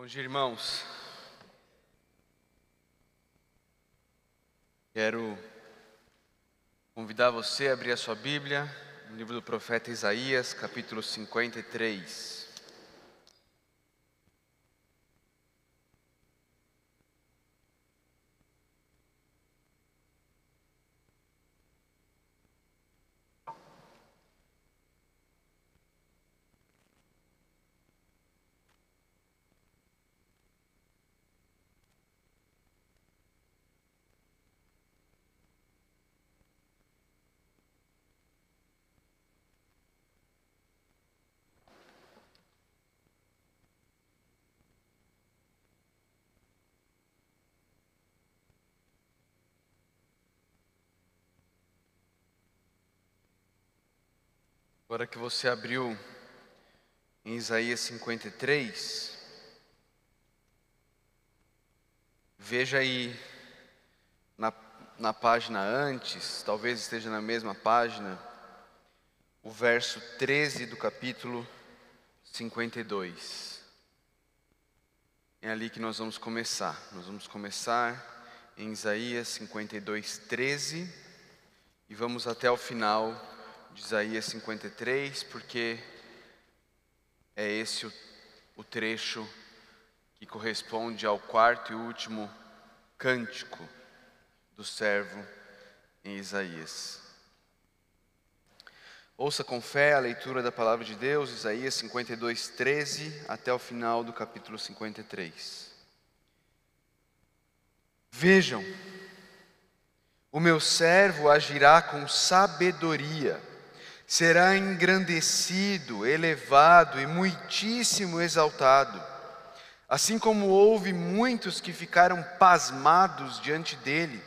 Bom dia, irmãos. Quero convidar você a abrir a sua Bíblia no livro do profeta Isaías, capítulo 53. Agora que você abriu em Isaías 53, veja aí na, na página antes, talvez esteja na mesma página, o verso 13 do capítulo 52. É ali que nós vamos começar. Nós vamos começar em Isaías 52, 13 e vamos até o final de Isaías 53, porque é esse o, o trecho que corresponde ao quarto e último cântico do servo em Isaías. Ouça com fé a leitura da palavra de Deus, Isaías 52, 13, até o final do capítulo 53. Vejam, o meu servo agirá com sabedoria será engrandecido, elevado e muitíssimo exaltado. Assim como houve muitos que ficaram pasmados diante dele,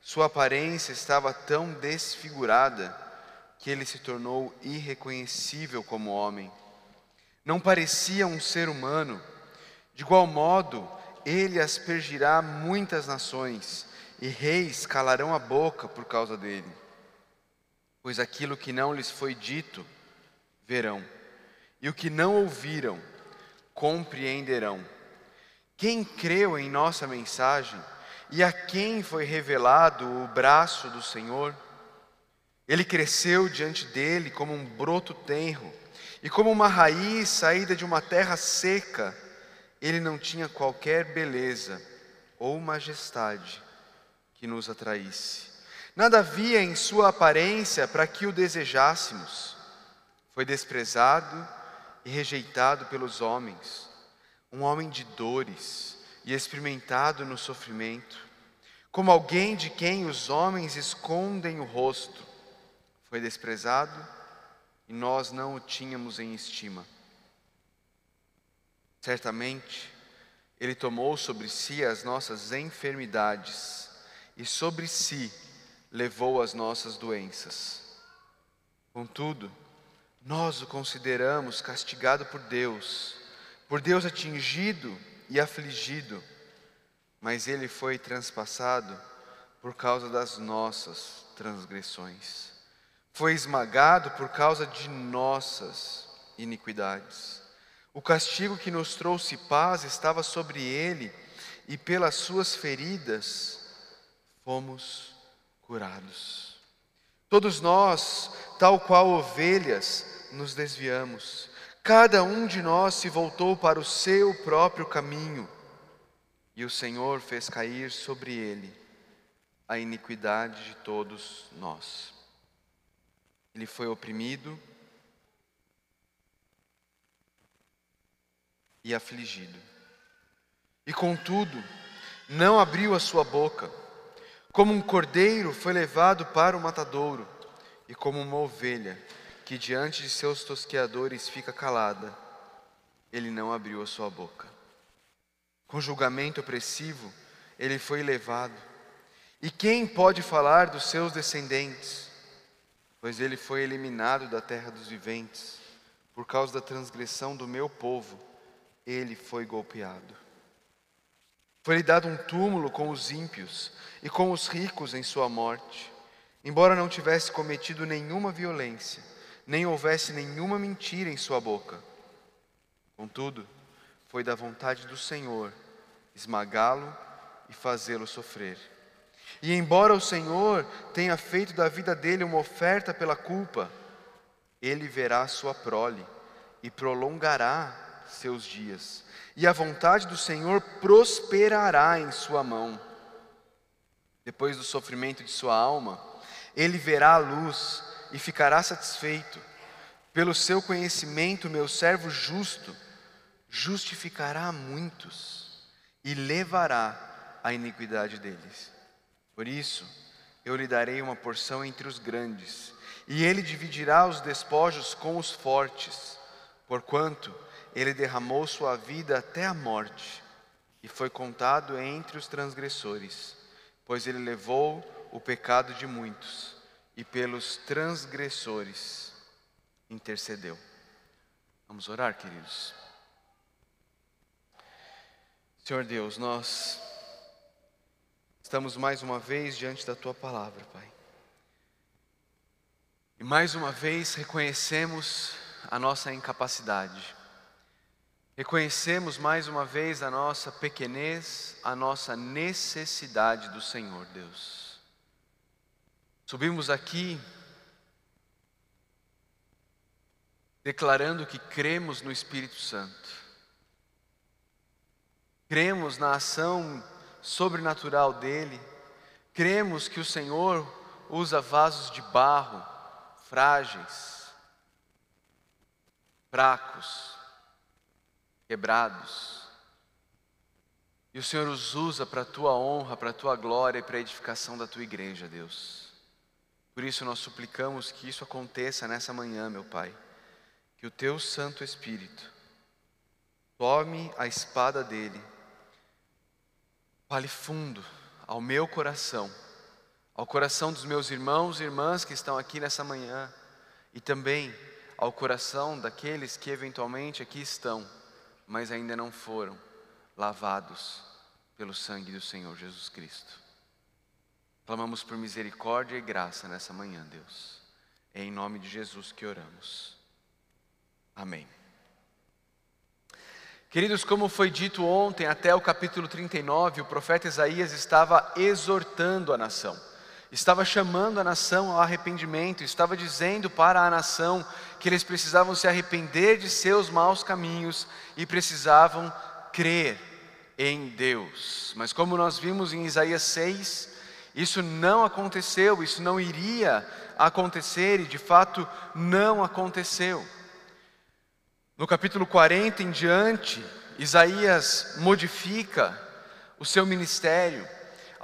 sua aparência estava tão desfigurada que ele se tornou irreconhecível como homem. Não parecia um ser humano. De igual modo, ele aspergirá muitas nações, e reis calarão a boca por causa dele pois aquilo que não lhes foi dito, verão, e o que não ouviram, compreenderão. Quem creu em nossa mensagem e a quem foi revelado o braço do Senhor? Ele cresceu diante dele como um broto tenro, e como uma raiz saída de uma terra seca, ele não tinha qualquer beleza ou majestade que nos atraísse. Nada havia em sua aparência para que o desejássemos. Foi desprezado e rejeitado pelos homens, um homem de dores e experimentado no sofrimento, como alguém de quem os homens escondem o rosto. Foi desprezado e nós não o tínhamos em estima. Certamente, Ele tomou sobre si as nossas enfermidades e sobre si levou as nossas doenças. Contudo, nós o consideramos castigado por Deus, por Deus atingido e afligido, mas ele foi transpassado por causa das nossas transgressões, foi esmagado por causa de nossas iniquidades. O castigo que nos trouxe paz estava sobre ele, e pelas suas feridas fomos curados. Todos nós, tal qual ovelhas, nos desviamos. Cada um de nós se voltou para o seu próprio caminho, e o Senhor fez cair sobre ele a iniquidade de todos nós. Ele foi oprimido e afligido, e contudo, não abriu a sua boca como um cordeiro foi levado para o matadouro, e como uma ovelha que diante de seus tosqueadores fica calada, ele não abriu a sua boca. Com julgamento opressivo, ele foi levado. E quem pode falar dos seus descendentes? Pois ele foi eliminado da terra dos viventes, por causa da transgressão do meu povo, ele foi golpeado. Foi-lhe dado um túmulo com os ímpios e com os ricos em sua morte, embora não tivesse cometido nenhuma violência, nem houvesse nenhuma mentira em sua boca. Contudo, foi da vontade do Senhor esmagá-lo e fazê-lo sofrer. E embora o Senhor tenha feito da vida dele uma oferta pela culpa, ele verá sua prole e prolongará seus dias, e a vontade do Senhor prosperará em sua mão. Depois do sofrimento de sua alma, ele verá a luz e ficará satisfeito. Pelo seu conhecimento, meu servo justo justificará muitos e levará a iniquidade deles. Por isso, eu lhe darei uma porção entre os grandes, e ele dividirá os despojos com os fortes, porquanto ele derramou sua vida até a morte, e foi contado entre os transgressores, pois ele levou o pecado de muitos, e pelos transgressores intercedeu. Vamos orar, queridos. Senhor Deus, nós Estamos mais uma vez diante da tua palavra, Pai. E mais uma vez reconhecemos a nossa incapacidade. Reconhecemos mais uma vez a nossa pequenez, a nossa necessidade do Senhor, Deus. Subimos aqui declarando que cremos no Espírito Santo. Cremos na ação sobrenatural dele, cremos que o Senhor usa vasos de barro, frágeis, fracos, quebrados. E o Senhor os usa para a tua honra, para a tua glória e para a edificação da tua igreja, Deus. Por isso nós suplicamos que isso aconteça nessa manhã, meu Pai. Que o teu Santo Espírito tome a espada dele fale fundo ao meu coração, ao coração dos meus irmãos e irmãs que estão aqui nessa manhã e também ao coração daqueles que eventualmente aqui estão, mas ainda não foram lavados pelo sangue do Senhor Jesus Cristo. Clamamos por misericórdia e graça nessa manhã, Deus. É em nome de Jesus que oramos. Amém. Queridos, como foi dito ontem, até o capítulo 39, o profeta Isaías estava exortando a nação, estava chamando a nação ao arrependimento, estava dizendo para a nação que eles precisavam se arrepender de seus maus caminhos e precisavam crer em Deus. Mas como nós vimos em Isaías 6, isso não aconteceu, isso não iria acontecer e de fato não aconteceu. No capítulo 40 em diante, Isaías modifica o seu ministério.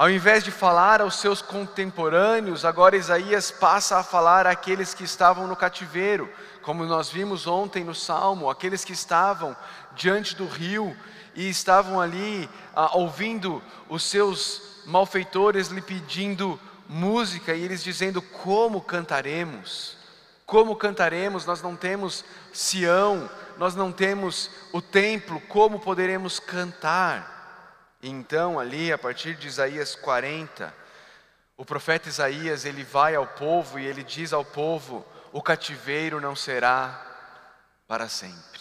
Ao invés de falar aos seus contemporâneos, agora Isaías passa a falar àqueles que estavam no cativeiro, como nós vimos ontem no Salmo, aqueles que estavam diante do rio e estavam ali ah, ouvindo os seus malfeitores lhe pedindo música e eles dizendo: Como cantaremos? Como cantaremos? Nós não temos Sião, nós não temos o templo, como poderemos cantar? Então, ali, a partir de Isaías 40, o profeta Isaías, ele vai ao povo e ele diz ao povo: o cativeiro não será para sempre.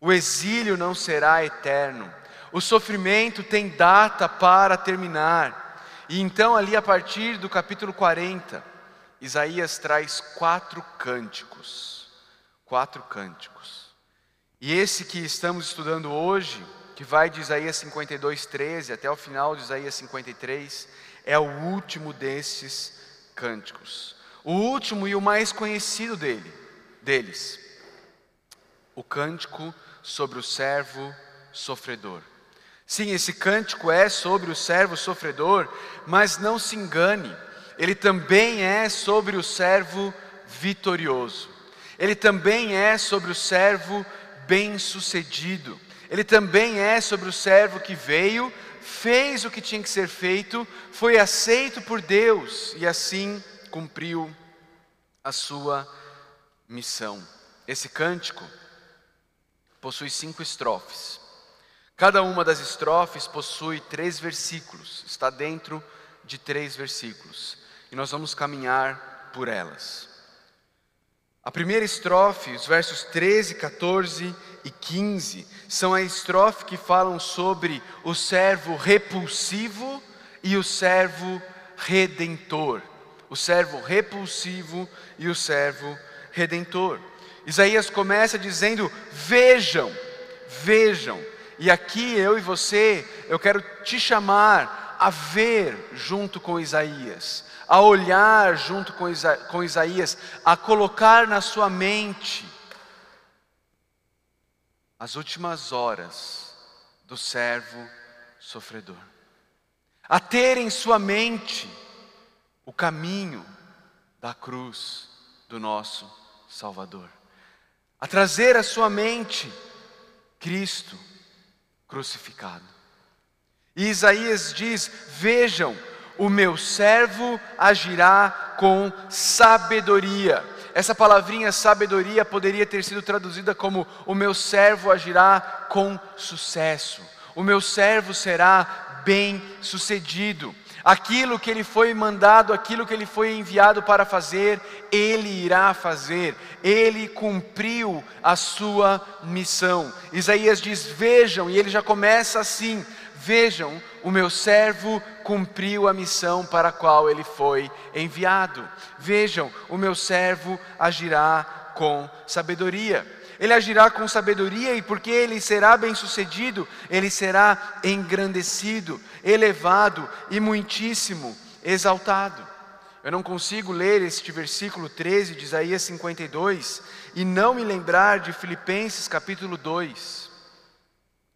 O exílio não será eterno. O sofrimento tem data para terminar. E então, ali a partir do capítulo 40, Isaías traz quatro cânticos. Quatro cânticos. E esse que estamos estudando hoje, que vai de Isaías 52, 13 até o final de Isaías 53, é o último desses cânticos. O último e o mais conhecido dele, deles. O cântico sobre o servo sofredor. Sim, esse cântico é sobre o servo sofredor, mas não se engane, ele também é sobre o servo vitorioso. Ele também é sobre o servo bem-sucedido. Ele também é sobre o servo que veio, fez o que tinha que ser feito, foi aceito por Deus e assim cumpriu a sua missão. Esse cântico possui cinco estrofes. Cada uma das estrofes possui três versículos, está dentro de três versículos, e nós vamos caminhar por elas. A primeira estrofe, os versos 13, 14 e 15, são a estrofe que falam sobre o servo repulsivo e o servo redentor. O servo repulsivo e o servo redentor. Isaías começa dizendo: Vejam, vejam. E aqui eu e você, eu quero te chamar a ver junto com Isaías, a olhar junto com, Isa com Isaías, a colocar na sua mente as últimas horas do servo sofredor, a ter em sua mente o caminho da cruz do nosso Salvador, a trazer à sua mente Cristo crucificado. E Isaías diz: Vejam, o meu servo agirá com sabedoria. Essa palavrinha sabedoria poderia ter sido traduzida como: O meu servo agirá com sucesso, o meu servo será bem sucedido. Aquilo que ele foi mandado, aquilo que ele foi enviado para fazer, ele irá fazer. Ele cumpriu a sua missão. Isaías diz: Vejam, e ele já começa assim: Vejam, o meu servo cumpriu a missão para a qual ele foi enviado. Vejam, o meu servo agirá com sabedoria. Ele agirá com sabedoria e porque ele será bem-sucedido, ele será engrandecido, elevado e muitíssimo exaltado. Eu não consigo ler este versículo 13 de Isaías 52 e não me lembrar de Filipenses capítulo 2,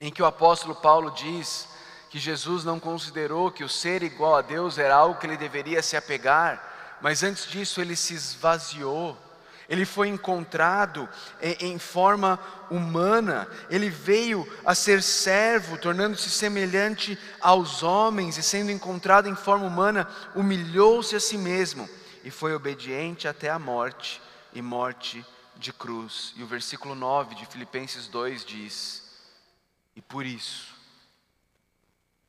em que o apóstolo Paulo diz que Jesus não considerou que o ser igual a Deus era algo que ele deveria se apegar, mas antes disso ele se esvaziou. Ele foi encontrado em, forma humana, ele veio a ser servo, tornando-se semelhante aos homens, e sendo encontrado em forma humana, humilhou-se a si mesmo e foi obediente até a morte e morte de cruz. E o versículo 9 de Filipenses 2 diz: E por isso,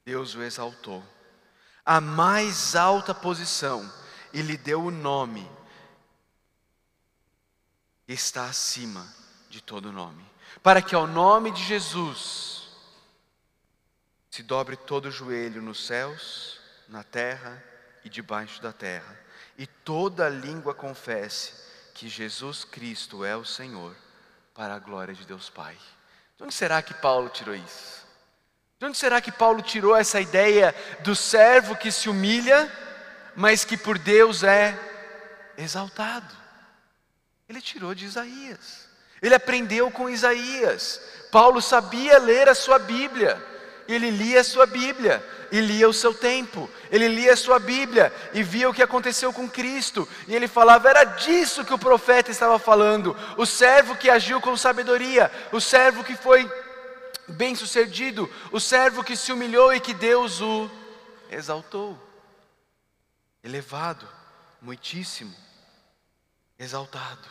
Deus o exaltou, a mais alta posição, e lhe deu o nome que está acima de todo nome, para que ao nome de Jesus se dobre todo o joelho nos céus, na terra e debaixo da terra, e toda língua confesse que Jesus Cristo é o Senhor, para a glória de Deus Pai. De onde será que Paulo tirou isso? De onde será que Paulo tirou essa ideia do servo que se humilha, mas que por Deus é exaltado? Ele tirou de Isaías. Ele aprendeu com Isaías. Paulo sabia ler a sua Bíblia. Ele lia a sua Bíblia e lia o seu tempo. Ele lia a sua Bíblia e via o que aconteceu com Cristo. E ele falava: era disso que o profeta estava falando. O servo que agiu com sabedoria, o servo que foi bem-sucedido, o servo que se humilhou e que Deus o exaltou, elevado, muitíssimo, exaltado.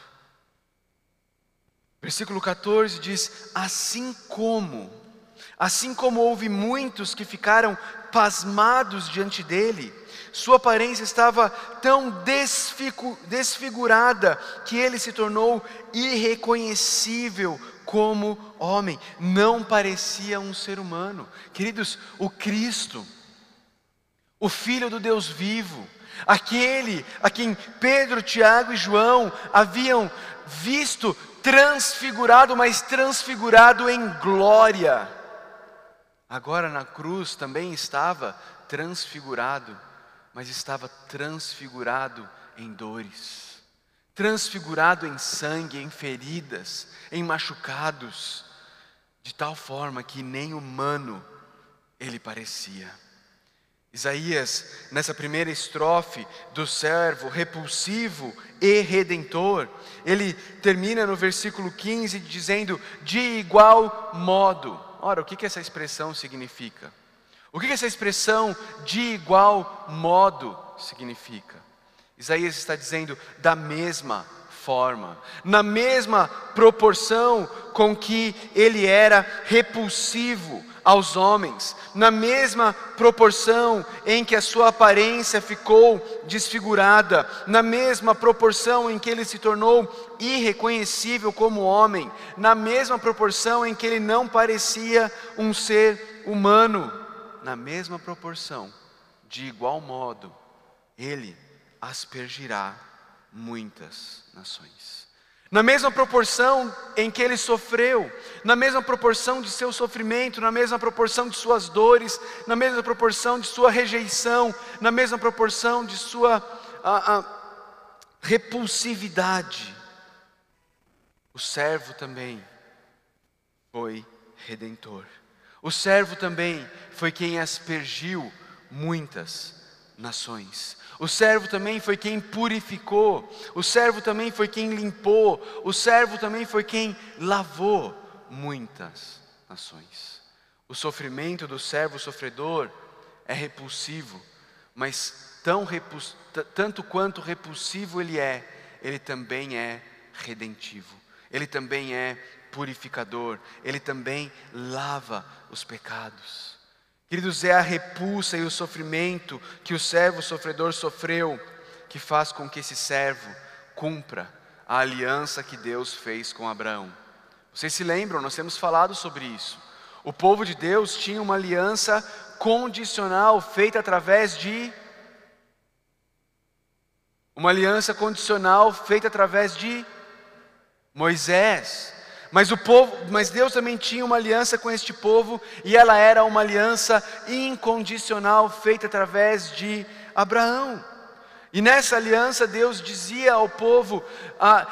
Versículo 14 diz: Assim como, assim como houve muitos que ficaram pasmados diante dele, sua aparência estava tão desfigurada que ele se tornou irreconhecível como homem, não parecia um ser humano. Queridos, o Cristo, o Filho do Deus vivo, aquele a quem Pedro, Tiago e João haviam visto transfigurado, mas transfigurado em glória. Agora na cruz também estava transfigurado, mas estava transfigurado em dores transfigurado em sangue, em feridas, em machucados, de tal forma que nem humano ele parecia. Isaías, nessa primeira estrofe do servo repulsivo e redentor, ele termina no versículo 15 dizendo: de igual modo. Ora, o que, que essa expressão significa? O que, que essa expressão de igual modo significa? Isaías está dizendo da mesma forma, na mesma proporção com que ele era repulsivo aos homens, na mesma proporção em que a sua aparência ficou desfigurada, na mesma proporção em que ele se tornou irreconhecível como homem, na mesma proporção em que ele não parecia um ser humano, na mesma proporção, de igual modo, ele aspergirá muitas nações. Na mesma proporção em que ele sofreu, na mesma proporção de seu sofrimento, na mesma proporção de suas dores, na mesma proporção de sua rejeição, na mesma proporção de sua a, a, repulsividade, o servo também foi redentor. O servo também foi quem aspergiu muitas nações. O servo também foi quem purificou, o servo também foi quem limpou, o servo também foi quem lavou muitas nações. O sofrimento do servo sofredor é repulsivo, mas tão tanto quanto repulsivo ele é, ele também é redentivo, ele também é purificador, ele também lava os pecados. Queridos, é a repulsa e o sofrimento que o servo sofredor sofreu que faz com que esse servo cumpra a aliança que Deus fez com Abraão. Vocês se lembram, nós temos falado sobre isso. O povo de Deus tinha uma aliança condicional feita através de uma aliança condicional feita através de Moisés. Mas o povo, mas Deus também tinha uma aliança com este povo e ela era uma aliança incondicional feita através de Abraão. E nessa aliança Deus dizia ao povo ah,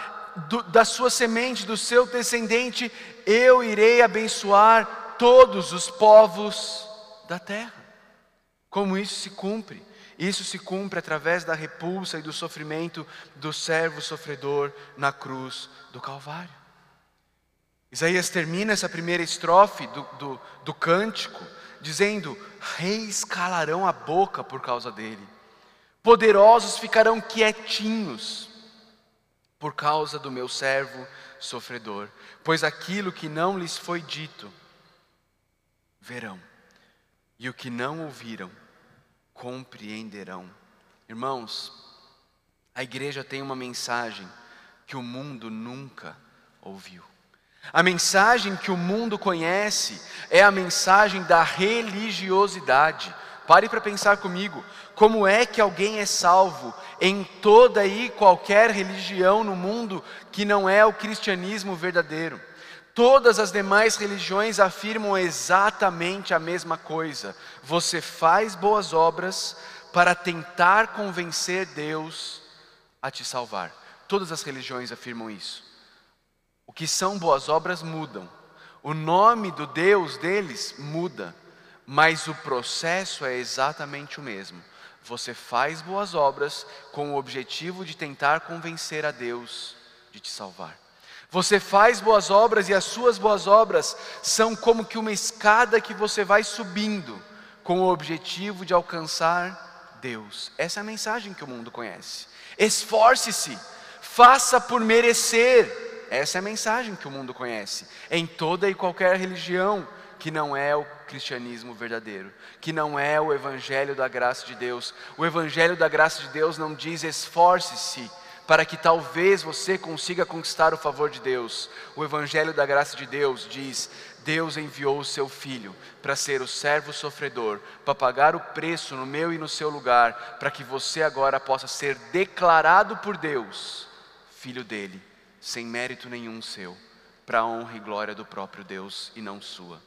do, da sua semente, do seu descendente, eu irei abençoar todos os povos da terra. Como isso se cumpre? Isso se cumpre através da repulsa e do sofrimento do servo sofredor na cruz do Calvário. Isaías termina essa primeira estrofe do, do, do cântico dizendo: Reis calarão a boca por causa dele, poderosos ficarão quietinhos por causa do meu servo sofredor, pois aquilo que não lhes foi dito, verão, e o que não ouviram, compreenderão. Irmãos, a igreja tem uma mensagem que o mundo nunca ouviu. A mensagem que o mundo conhece é a mensagem da religiosidade. Pare para pensar comigo, como é que alguém é salvo em toda e qualquer religião no mundo que não é o cristianismo verdadeiro? Todas as demais religiões afirmam exatamente a mesma coisa. Você faz boas obras para tentar convencer Deus a te salvar. Todas as religiões afirmam isso. O que são boas obras mudam. O nome do Deus deles muda, mas o processo é exatamente o mesmo. Você faz boas obras com o objetivo de tentar convencer a Deus de te salvar. Você faz boas obras e as suas boas obras são como que uma escada que você vai subindo com o objetivo de alcançar Deus. Essa é a mensagem que o mundo conhece. Esforce-se, faça por merecer. Essa é a mensagem que o mundo conhece, em toda e qualquer religião, que não é o cristianismo verdadeiro, que não é o evangelho da graça de Deus. O evangelho da graça de Deus não diz esforce-se para que talvez você consiga conquistar o favor de Deus. O evangelho da graça de Deus diz: Deus enviou o seu filho para ser o servo sofredor, para pagar o preço no meu e no seu lugar, para que você agora possa ser declarado por Deus filho dele sem mérito nenhum seu, para a honra e glória do próprio Deus e não sua.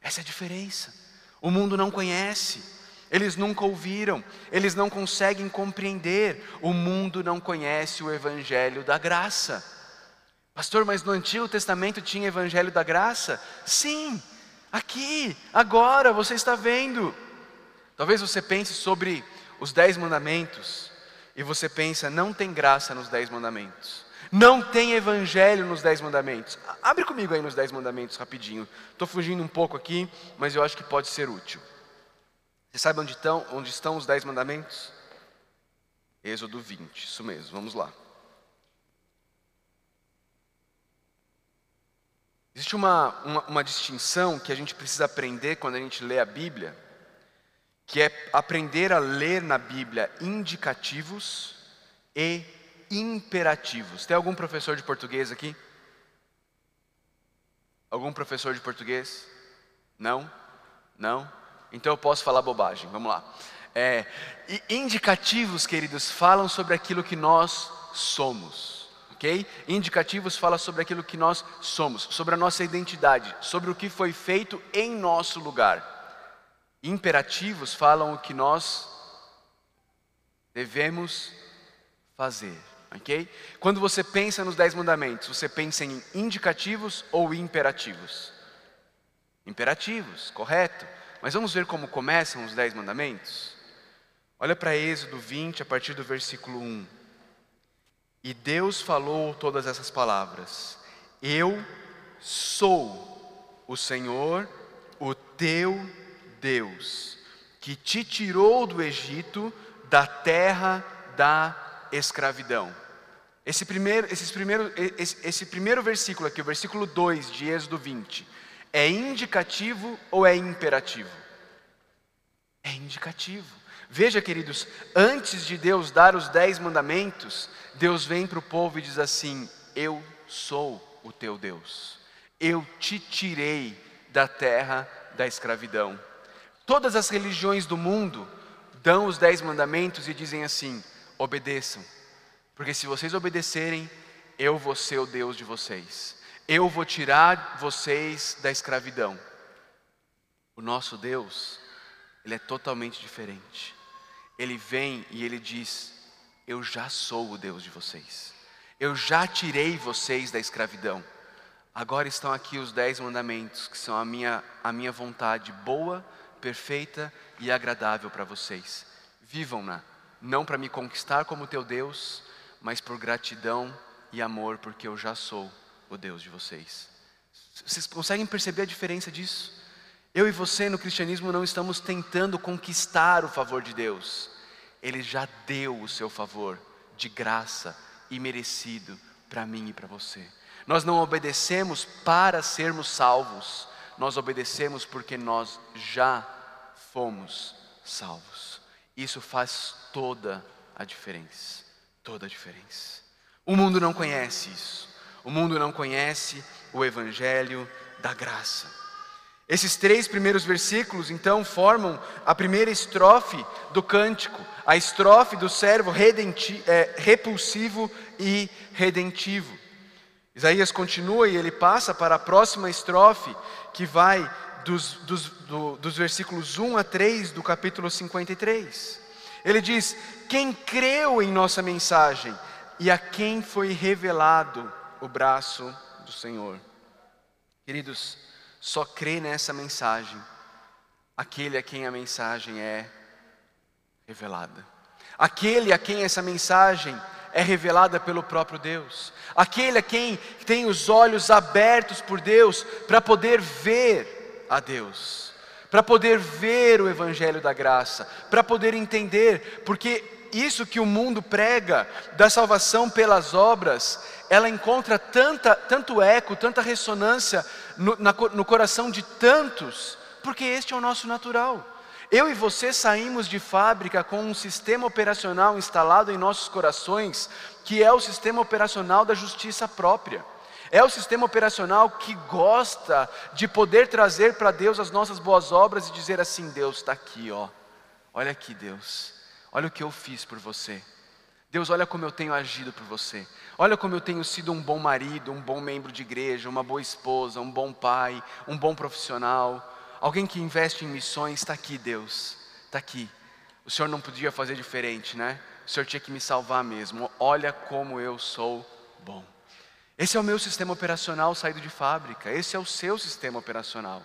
Essa é a diferença. O mundo não conhece, eles nunca ouviram, eles não conseguem compreender. O mundo não conhece o evangelho da graça. Pastor, mas no Antigo Testamento tinha evangelho da graça? Sim, aqui, agora você está vendo. Talvez você pense sobre os dez mandamentos e você pensa, não tem graça nos dez mandamentos. Não tem evangelho nos Dez Mandamentos. Abre comigo aí nos Dez Mandamentos rapidinho. Estou fugindo um pouco aqui, mas eu acho que pode ser útil. Você sabe onde estão, onde estão os Dez Mandamentos? Êxodo 20, isso mesmo, vamos lá. Existe uma, uma, uma distinção que a gente precisa aprender quando a gente lê a Bíblia, que é aprender a ler na Bíblia indicativos e imperativos. Tem algum professor de português aqui? Algum professor de português? Não? Não? Então eu posso falar bobagem, vamos lá. É, indicativos, queridos, falam sobre aquilo que nós somos, ok? Indicativos falam sobre aquilo que nós somos, sobre a nossa identidade, sobre o que foi feito em nosso lugar. Imperativos falam o que nós devemos fazer, ok? Quando você pensa nos Dez Mandamentos, você pensa em indicativos ou imperativos? Imperativos, correto. Mas vamos ver como começam os Dez Mandamentos? Olha para Êxodo 20, a partir do versículo 1. E Deus falou todas essas palavras: Eu sou o Senhor, o teu Deus, que te tirou do Egito, da terra da escravidão. Esse primeiro, esses primeiro, esse, esse primeiro versículo aqui, o versículo 2 de Êxodo 20, é indicativo ou é imperativo? É indicativo. Veja, queridos, antes de Deus dar os dez mandamentos, Deus vem para o povo e diz assim: Eu sou o teu Deus, eu te tirei da terra da escravidão. Todas as religiões do mundo dão os dez mandamentos e dizem assim: obedeçam, porque se vocês obedecerem, eu vou ser o Deus de vocês, eu vou tirar vocês da escravidão. O nosso Deus, ele é totalmente diferente ele vem e ele diz: Eu já sou o Deus de vocês, eu já tirei vocês da escravidão. Agora estão aqui os dez mandamentos, que são a minha, a minha vontade boa, perfeita e agradável para vocês. Vivam-na, não para me conquistar como teu Deus, mas por gratidão e amor, porque eu já sou o Deus de vocês. Vocês conseguem perceber a diferença disso? Eu e você no cristianismo não estamos tentando conquistar o favor de Deus. Ele já deu o seu favor de graça e merecido para mim e para você. Nós não obedecemos para sermos salvos, nós obedecemos porque nós já fomos salvos. Isso faz toda a diferença. Toda a diferença. O mundo não conhece isso. O mundo não conhece o Evangelho da graça. Esses três primeiros versículos, então, formam a primeira estrofe do cântico, a estrofe do servo é, repulsivo e redentivo. Isaías continua e ele passa para a próxima estrofe, que vai dos, dos, do, dos versículos 1 a 3 do capítulo 53. Ele diz: Quem creu em nossa mensagem e a quem foi revelado o braço do Senhor. Queridos, só crê nessa mensagem aquele a quem a mensagem é revelada. Aquele a quem essa mensagem é revelada pelo próprio Deus. Aquele a quem tem os olhos abertos por Deus para poder ver a Deus, para poder ver o Evangelho da graça, para poder entender, porque isso que o mundo prega da salvação pelas obras, ela encontra tanta, tanto eco, tanta ressonância no, na, no coração de tantos, porque este é o nosso natural. Eu e você saímos de fábrica com um sistema operacional instalado em nossos corações, que é o sistema operacional da justiça própria. É o sistema operacional que gosta de poder trazer para Deus as nossas boas obras e dizer assim: Deus está aqui, ó. Olha aqui, Deus. Olha o que eu fiz por você. Deus, olha como eu tenho agido por você. Olha como eu tenho sido um bom marido, um bom membro de igreja, uma boa esposa, um bom pai, um bom profissional. Alguém que investe em missões, está aqui, Deus. Está aqui. O Senhor não podia fazer diferente, né? O Senhor tinha que me salvar mesmo. Olha como eu sou bom. Esse é o meu sistema operacional saído de fábrica. Esse é o seu sistema operacional.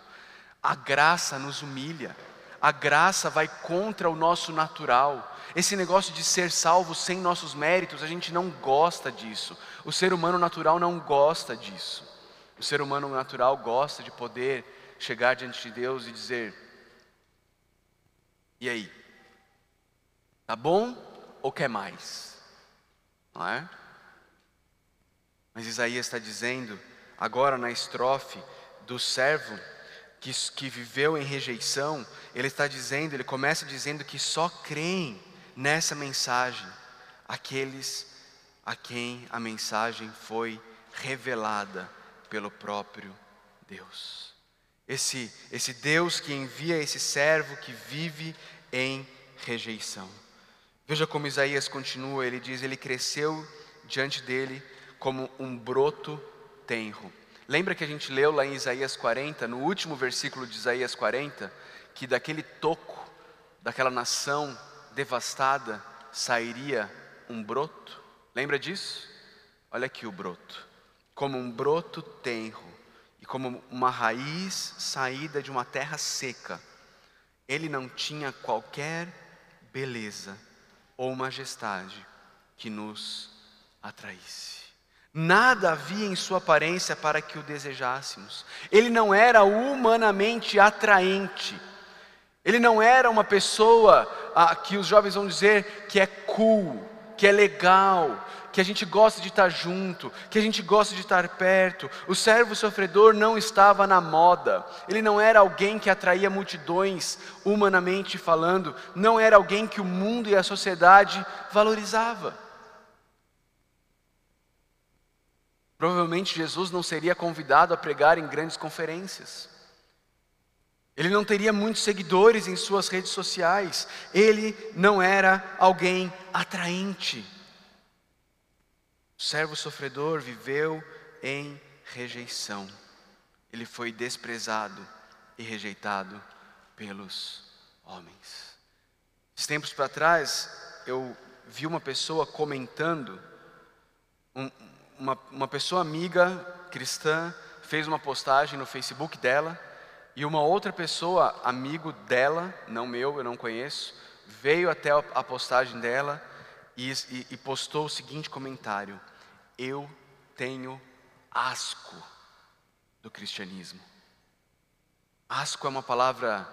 A graça nos humilha. A graça vai contra o nosso natural. Esse negócio de ser salvo sem nossos méritos, a gente não gosta disso. O ser humano natural não gosta disso. O ser humano natural gosta de poder chegar diante de Deus e dizer: E aí? Tá bom ou quer mais? Não é? Mas Isaías está dizendo: agora na estrofe do servo que, que viveu em rejeição, ele está dizendo, ele começa dizendo que só creem nessa mensagem aqueles a quem a mensagem foi revelada pelo próprio Deus. Esse, esse Deus que envia esse servo que vive em rejeição. Veja como Isaías continua, ele diz: Ele cresceu diante dele como um broto tenro. Lembra que a gente leu lá em Isaías 40, no último versículo de Isaías 40, que daquele toco, daquela nação devastada, sairia um broto? Lembra disso? Olha aqui o broto. Como um broto tenro e como uma raiz saída de uma terra seca. Ele não tinha qualquer beleza ou majestade que nos atraísse. Nada havia em sua aparência para que o desejássemos. Ele não era humanamente atraente. Ele não era uma pessoa ah, que os jovens vão dizer que é cool, que é legal, que a gente gosta de estar junto, que a gente gosta de estar perto. O servo sofredor não estava na moda, ele não era alguém que atraía multidões, humanamente falando, não era alguém que o mundo e a sociedade valorizava. Provavelmente Jesus não seria convidado a pregar em grandes conferências. Ele não teria muitos seguidores em suas redes sociais. Ele não era alguém atraente. O servo sofredor viveu em rejeição. Ele foi desprezado e rejeitado pelos homens. Esses tempos para trás, eu vi uma pessoa comentando, um, uma, uma pessoa amiga cristã fez uma postagem no Facebook dela, e uma outra pessoa, amigo dela, não meu, eu não conheço, veio até a postagem dela e, e, e postou o seguinte comentário: Eu tenho asco do cristianismo. Asco é uma palavra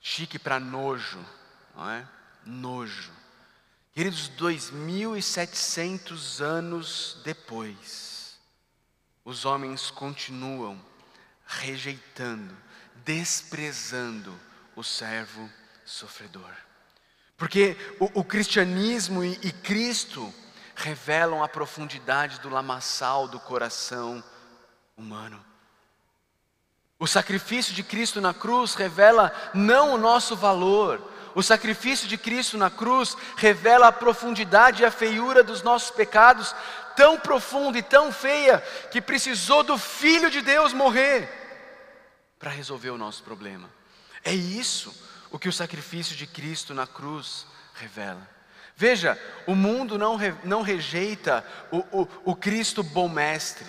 chique para nojo, não é? Nojo. Queridos, 2.700 anos depois, os homens continuam rejeitando, desprezando o servo sofredor. Porque o, o cristianismo e, e Cristo revelam a profundidade do lamaçal do coração humano. O sacrifício de Cristo na cruz revela não o nosso valor, o sacrifício de Cristo na cruz revela a profundidade e a feiura dos nossos pecados, tão profunda e tão feia, que precisou do Filho de Deus morrer para resolver o nosso problema. É isso o que o sacrifício de Cristo na cruz revela. Veja, o mundo não, re, não rejeita o, o, o Cristo bom mestre,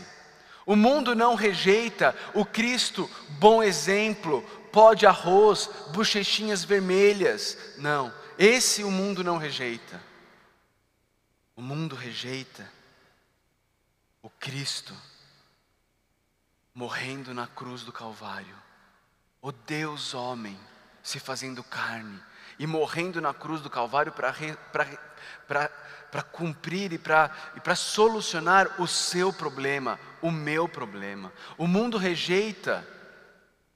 o mundo não rejeita o Cristo bom exemplo, pó de arroz, bochechinhas vermelhas. Não, esse o mundo não rejeita. O mundo rejeita o Cristo morrendo na cruz do Calvário, o Deus homem se fazendo carne e morrendo na cruz do Calvário para cumprir e para solucionar o seu problema, o meu problema. O mundo rejeita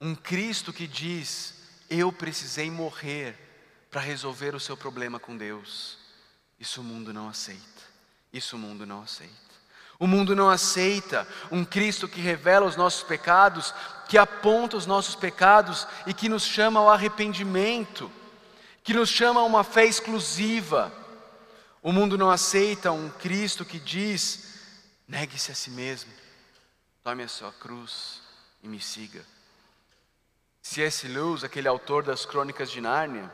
um Cristo que diz: Eu precisei morrer para resolver o seu problema com Deus. Isso o mundo não aceita. Isso o mundo não aceita. O mundo não aceita um Cristo que revela os nossos pecados, que aponta os nossos pecados e que nos chama ao arrependimento, que nos chama a uma fé exclusiva. O mundo não aceita um Cristo que diz: negue-se a si mesmo, tome a sua cruz e me siga. C.S. Lewis, aquele autor das Crônicas de Nárnia,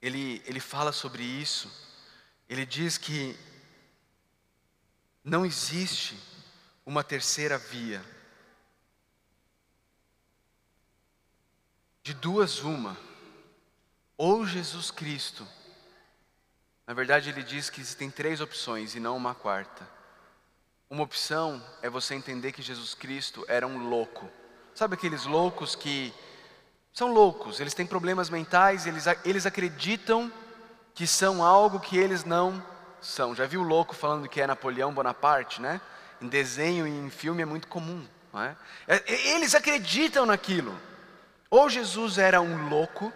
ele, ele fala sobre isso. Ele diz que não existe uma terceira via. De duas, uma. Ou Jesus Cristo. Na verdade, ele diz que existem três opções e não uma quarta. Uma opção é você entender que Jesus Cristo era um louco. Sabe aqueles loucos que são loucos, eles têm problemas mentais, eles, eles acreditam que são algo que eles não são. Já viu o louco falando que é Napoleão Bonaparte, né? em desenho e em filme é muito comum. É? é? Eles acreditam naquilo. Ou Jesus era um louco,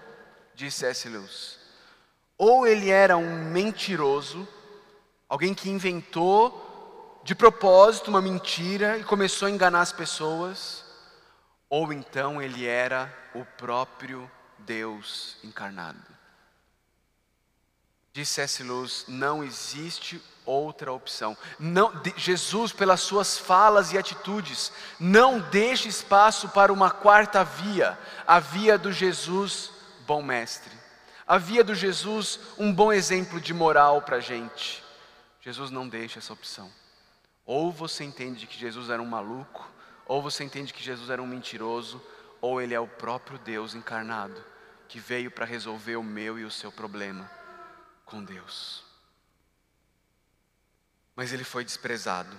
disse S. Lewis, ou ele era um mentiroso, alguém que inventou de propósito uma mentira e começou a enganar as pessoas, ou então ele era o próprio Deus encarnado. Disse S. Luz, não existe outra opção. Não, de, Jesus, pelas suas falas e atitudes, não deixa espaço para uma quarta via, a via do Jesus bom mestre, a via do Jesus um bom exemplo de moral para a gente. Jesus não deixa essa opção. Ou você entende que Jesus era um maluco, ou você entende que Jesus era um mentiroso, ou ele é o próprio Deus encarnado que veio para resolver o meu e o seu problema com Deus. Mas ele foi desprezado,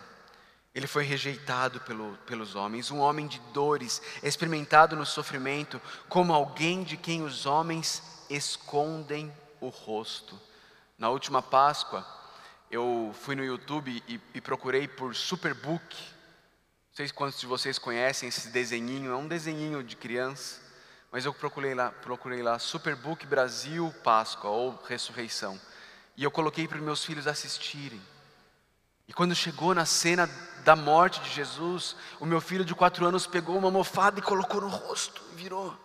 ele foi rejeitado pelo, pelos homens, um homem de dores, experimentado no sofrimento, como alguém de quem os homens escondem o rosto. Na última Páscoa, eu fui no YouTube e, e procurei por Superbook. Não sei quantos de vocês conhecem esse desenhinho, é um desenhinho de criança. Mas eu procurei lá, procurei lá Superbook Brasil Páscoa ou Ressurreição. E eu coloquei para meus filhos assistirem. E quando chegou na cena da morte de Jesus, o meu filho de quatro anos pegou uma almofada e colocou no rosto e virou.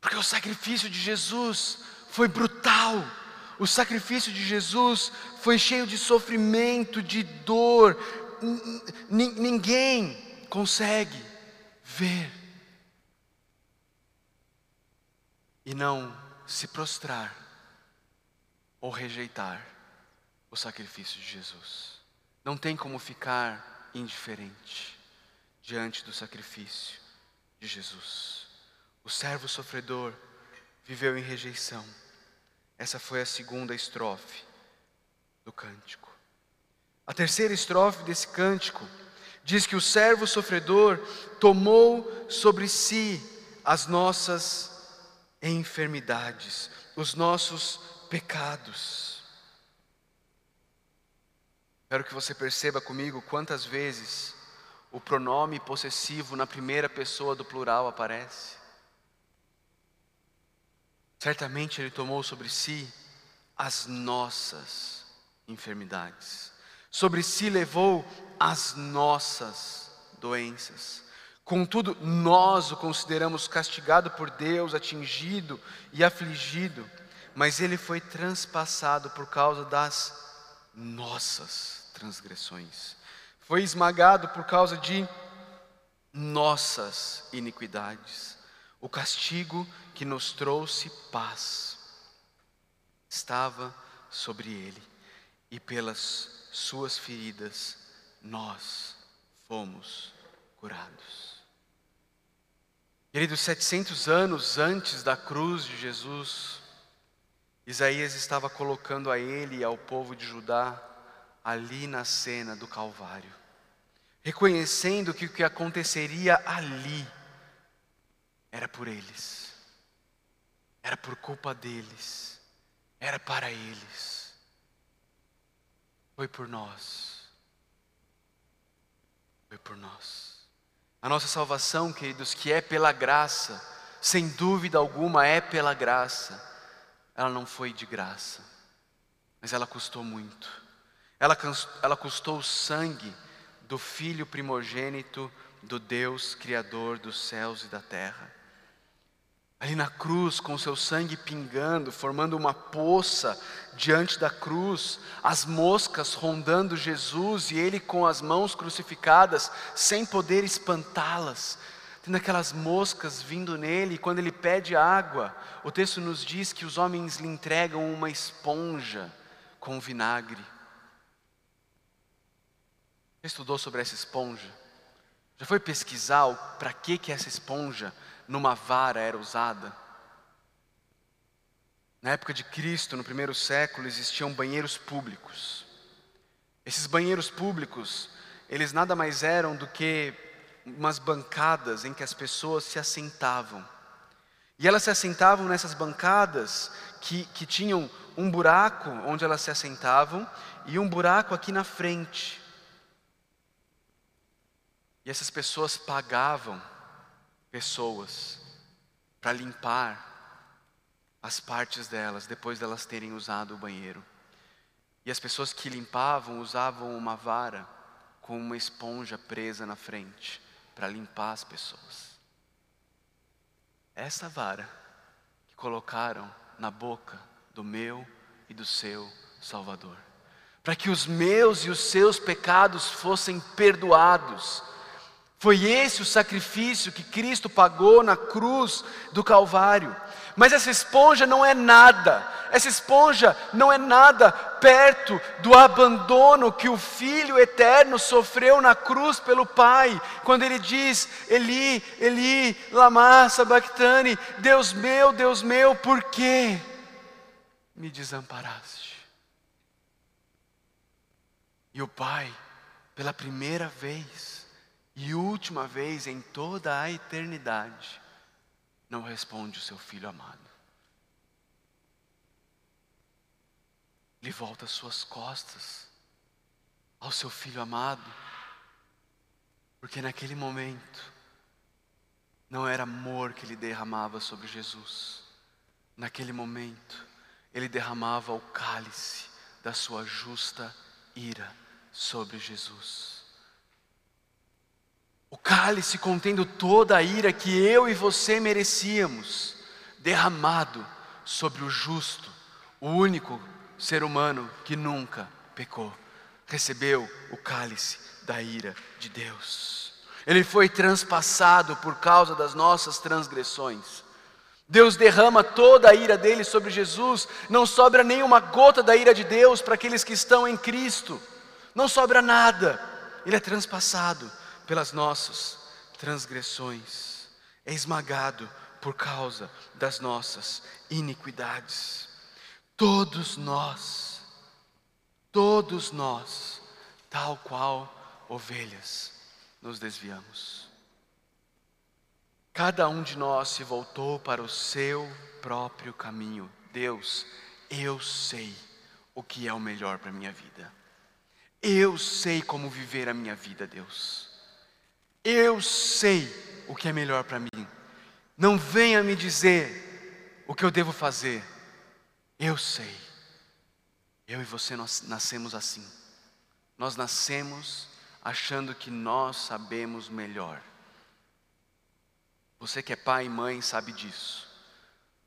Porque o sacrifício de Jesus foi brutal. O sacrifício de Jesus foi cheio de sofrimento, de dor. Ninguém consegue ver e não se prostrar ou rejeitar o sacrifício de Jesus. Não tem como ficar indiferente diante do sacrifício de Jesus. O servo sofredor viveu em rejeição. Essa foi a segunda estrofe do cântico. A terceira estrofe desse cântico diz que o servo sofredor tomou sobre si as nossas enfermidades, os nossos pecados. Espero que você perceba comigo quantas vezes o pronome possessivo na primeira pessoa do plural aparece. Certamente Ele tomou sobre si as nossas enfermidades, sobre si levou as nossas doenças. Contudo, nós o consideramos castigado por Deus, atingido e afligido, mas ele foi transpassado por causa das nossas transgressões, foi esmagado por causa de nossas iniquidades. O castigo que nos trouxe paz estava sobre ele, e pelas suas feridas nós fomos curados. Queridos, 700 anos antes da cruz de Jesus, Isaías estava colocando a ele e ao povo de Judá ali na cena do Calvário, reconhecendo que o que aconteceria ali era por eles, era por culpa deles, era para eles, foi por nós, foi por nós. A nossa salvação, queridos, que é pela graça, sem dúvida alguma é pela graça, ela não foi de graça, mas ela custou muito. Ela, ela custou o sangue do Filho primogênito do Deus Criador dos céus e da terra ali na cruz, com seu sangue pingando, formando uma poça diante da cruz, as moscas rondando Jesus e ele com as mãos crucificadas, sem poder espantá-las, tendo aquelas moscas vindo nele, e quando ele pede água, o texto nos diz que os homens lhe entregam uma esponja com vinagre. Já estudou sobre essa esponja? Já foi pesquisar para que que essa esponja numa vara era usada. Na época de Cristo, no primeiro século, existiam banheiros públicos. Esses banheiros públicos, eles nada mais eram do que umas bancadas em que as pessoas se assentavam. E elas se assentavam nessas bancadas que, que tinham um buraco onde elas se assentavam e um buraco aqui na frente. E essas pessoas pagavam pessoas para limpar as partes delas depois delas terem usado o banheiro. E as pessoas que limpavam usavam uma vara com uma esponja presa na frente para limpar as pessoas. Essa vara que colocaram na boca do meu e do seu Salvador, para que os meus e os seus pecados fossem perdoados foi esse o sacrifício que Cristo pagou na cruz do Calvário. Mas essa esponja não é nada, essa esponja não é nada perto do abandono que o Filho eterno sofreu na cruz pelo Pai, quando ele diz: Eli, Eli, lama sabachthani, Deus meu, Deus meu, por que me desamparaste? E o Pai, pela primeira vez, e última vez em toda a eternidade, não responde o seu filho amado. Ele volta as suas costas ao seu filho amado, porque naquele momento não era amor que ele derramava sobre Jesus, naquele momento ele derramava o cálice da sua justa ira sobre Jesus o cálice contendo toda a ira que eu e você merecíamos, derramado sobre o justo, o único ser humano que nunca pecou, recebeu o cálice da ira de Deus. Ele foi transpassado por causa das nossas transgressões. Deus derrama toda a ira dele sobre Jesus, não sobra nenhuma gota da ira de Deus para aqueles que estão em Cristo, não sobra nada, ele é transpassado pelas nossas transgressões, é esmagado por causa das nossas iniquidades. Todos nós, todos nós, tal qual ovelhas, nos desviamos. Cada um de nós se voltou para o seu próprio caminho. Deus, eu sei o que é o melhor para a minha vida. Eu sei como viver a minha vida, Deus. Eu sei o que é melhor para mim. Não venha me dizer o que eu devo fazer. Eu sei. Eu e você nós nascemos assim. Nós nascemos achando que nós sabemos melhor. Você que é pai e mãe sabe disso.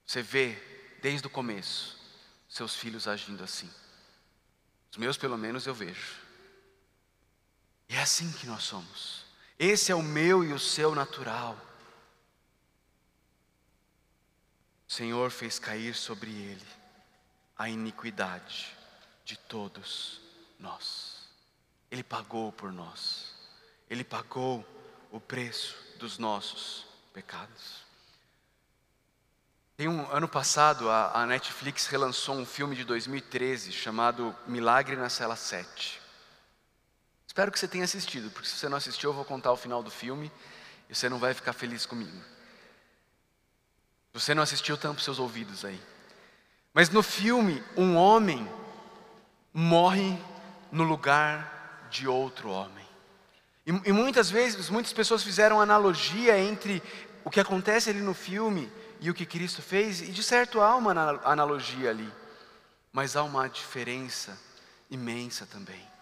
Você vê desde o começo seus filhos agindo assim. Os meus, pelo menos, eu vejo. E é assim que nós somos. Esse é o meu e o seu natural. O Senhor fez cair sobre ele a iniquidade de todos nós. Ele pagou por nós. Ele pagou o preço dos nossos pecados. Tem um ano passado a, a Netflix relançou um filme de 2013 chamado Milagre na Cela 7. Espero que você tenha assistido, porque se você não assistiu, eu vou contar o final do filme e você não vai ficar feliz comigo. Você não assistiu, tampa seus ouvidos aí. Mas no filme, um homem morre no lugar de outro homem. E, e muitas vezes, muitas pessoas fizeram analogia entre o que acontece ali no filme e o que Cristo fez, e de certo há uma analogia ali, mas há uma diferença imensa também.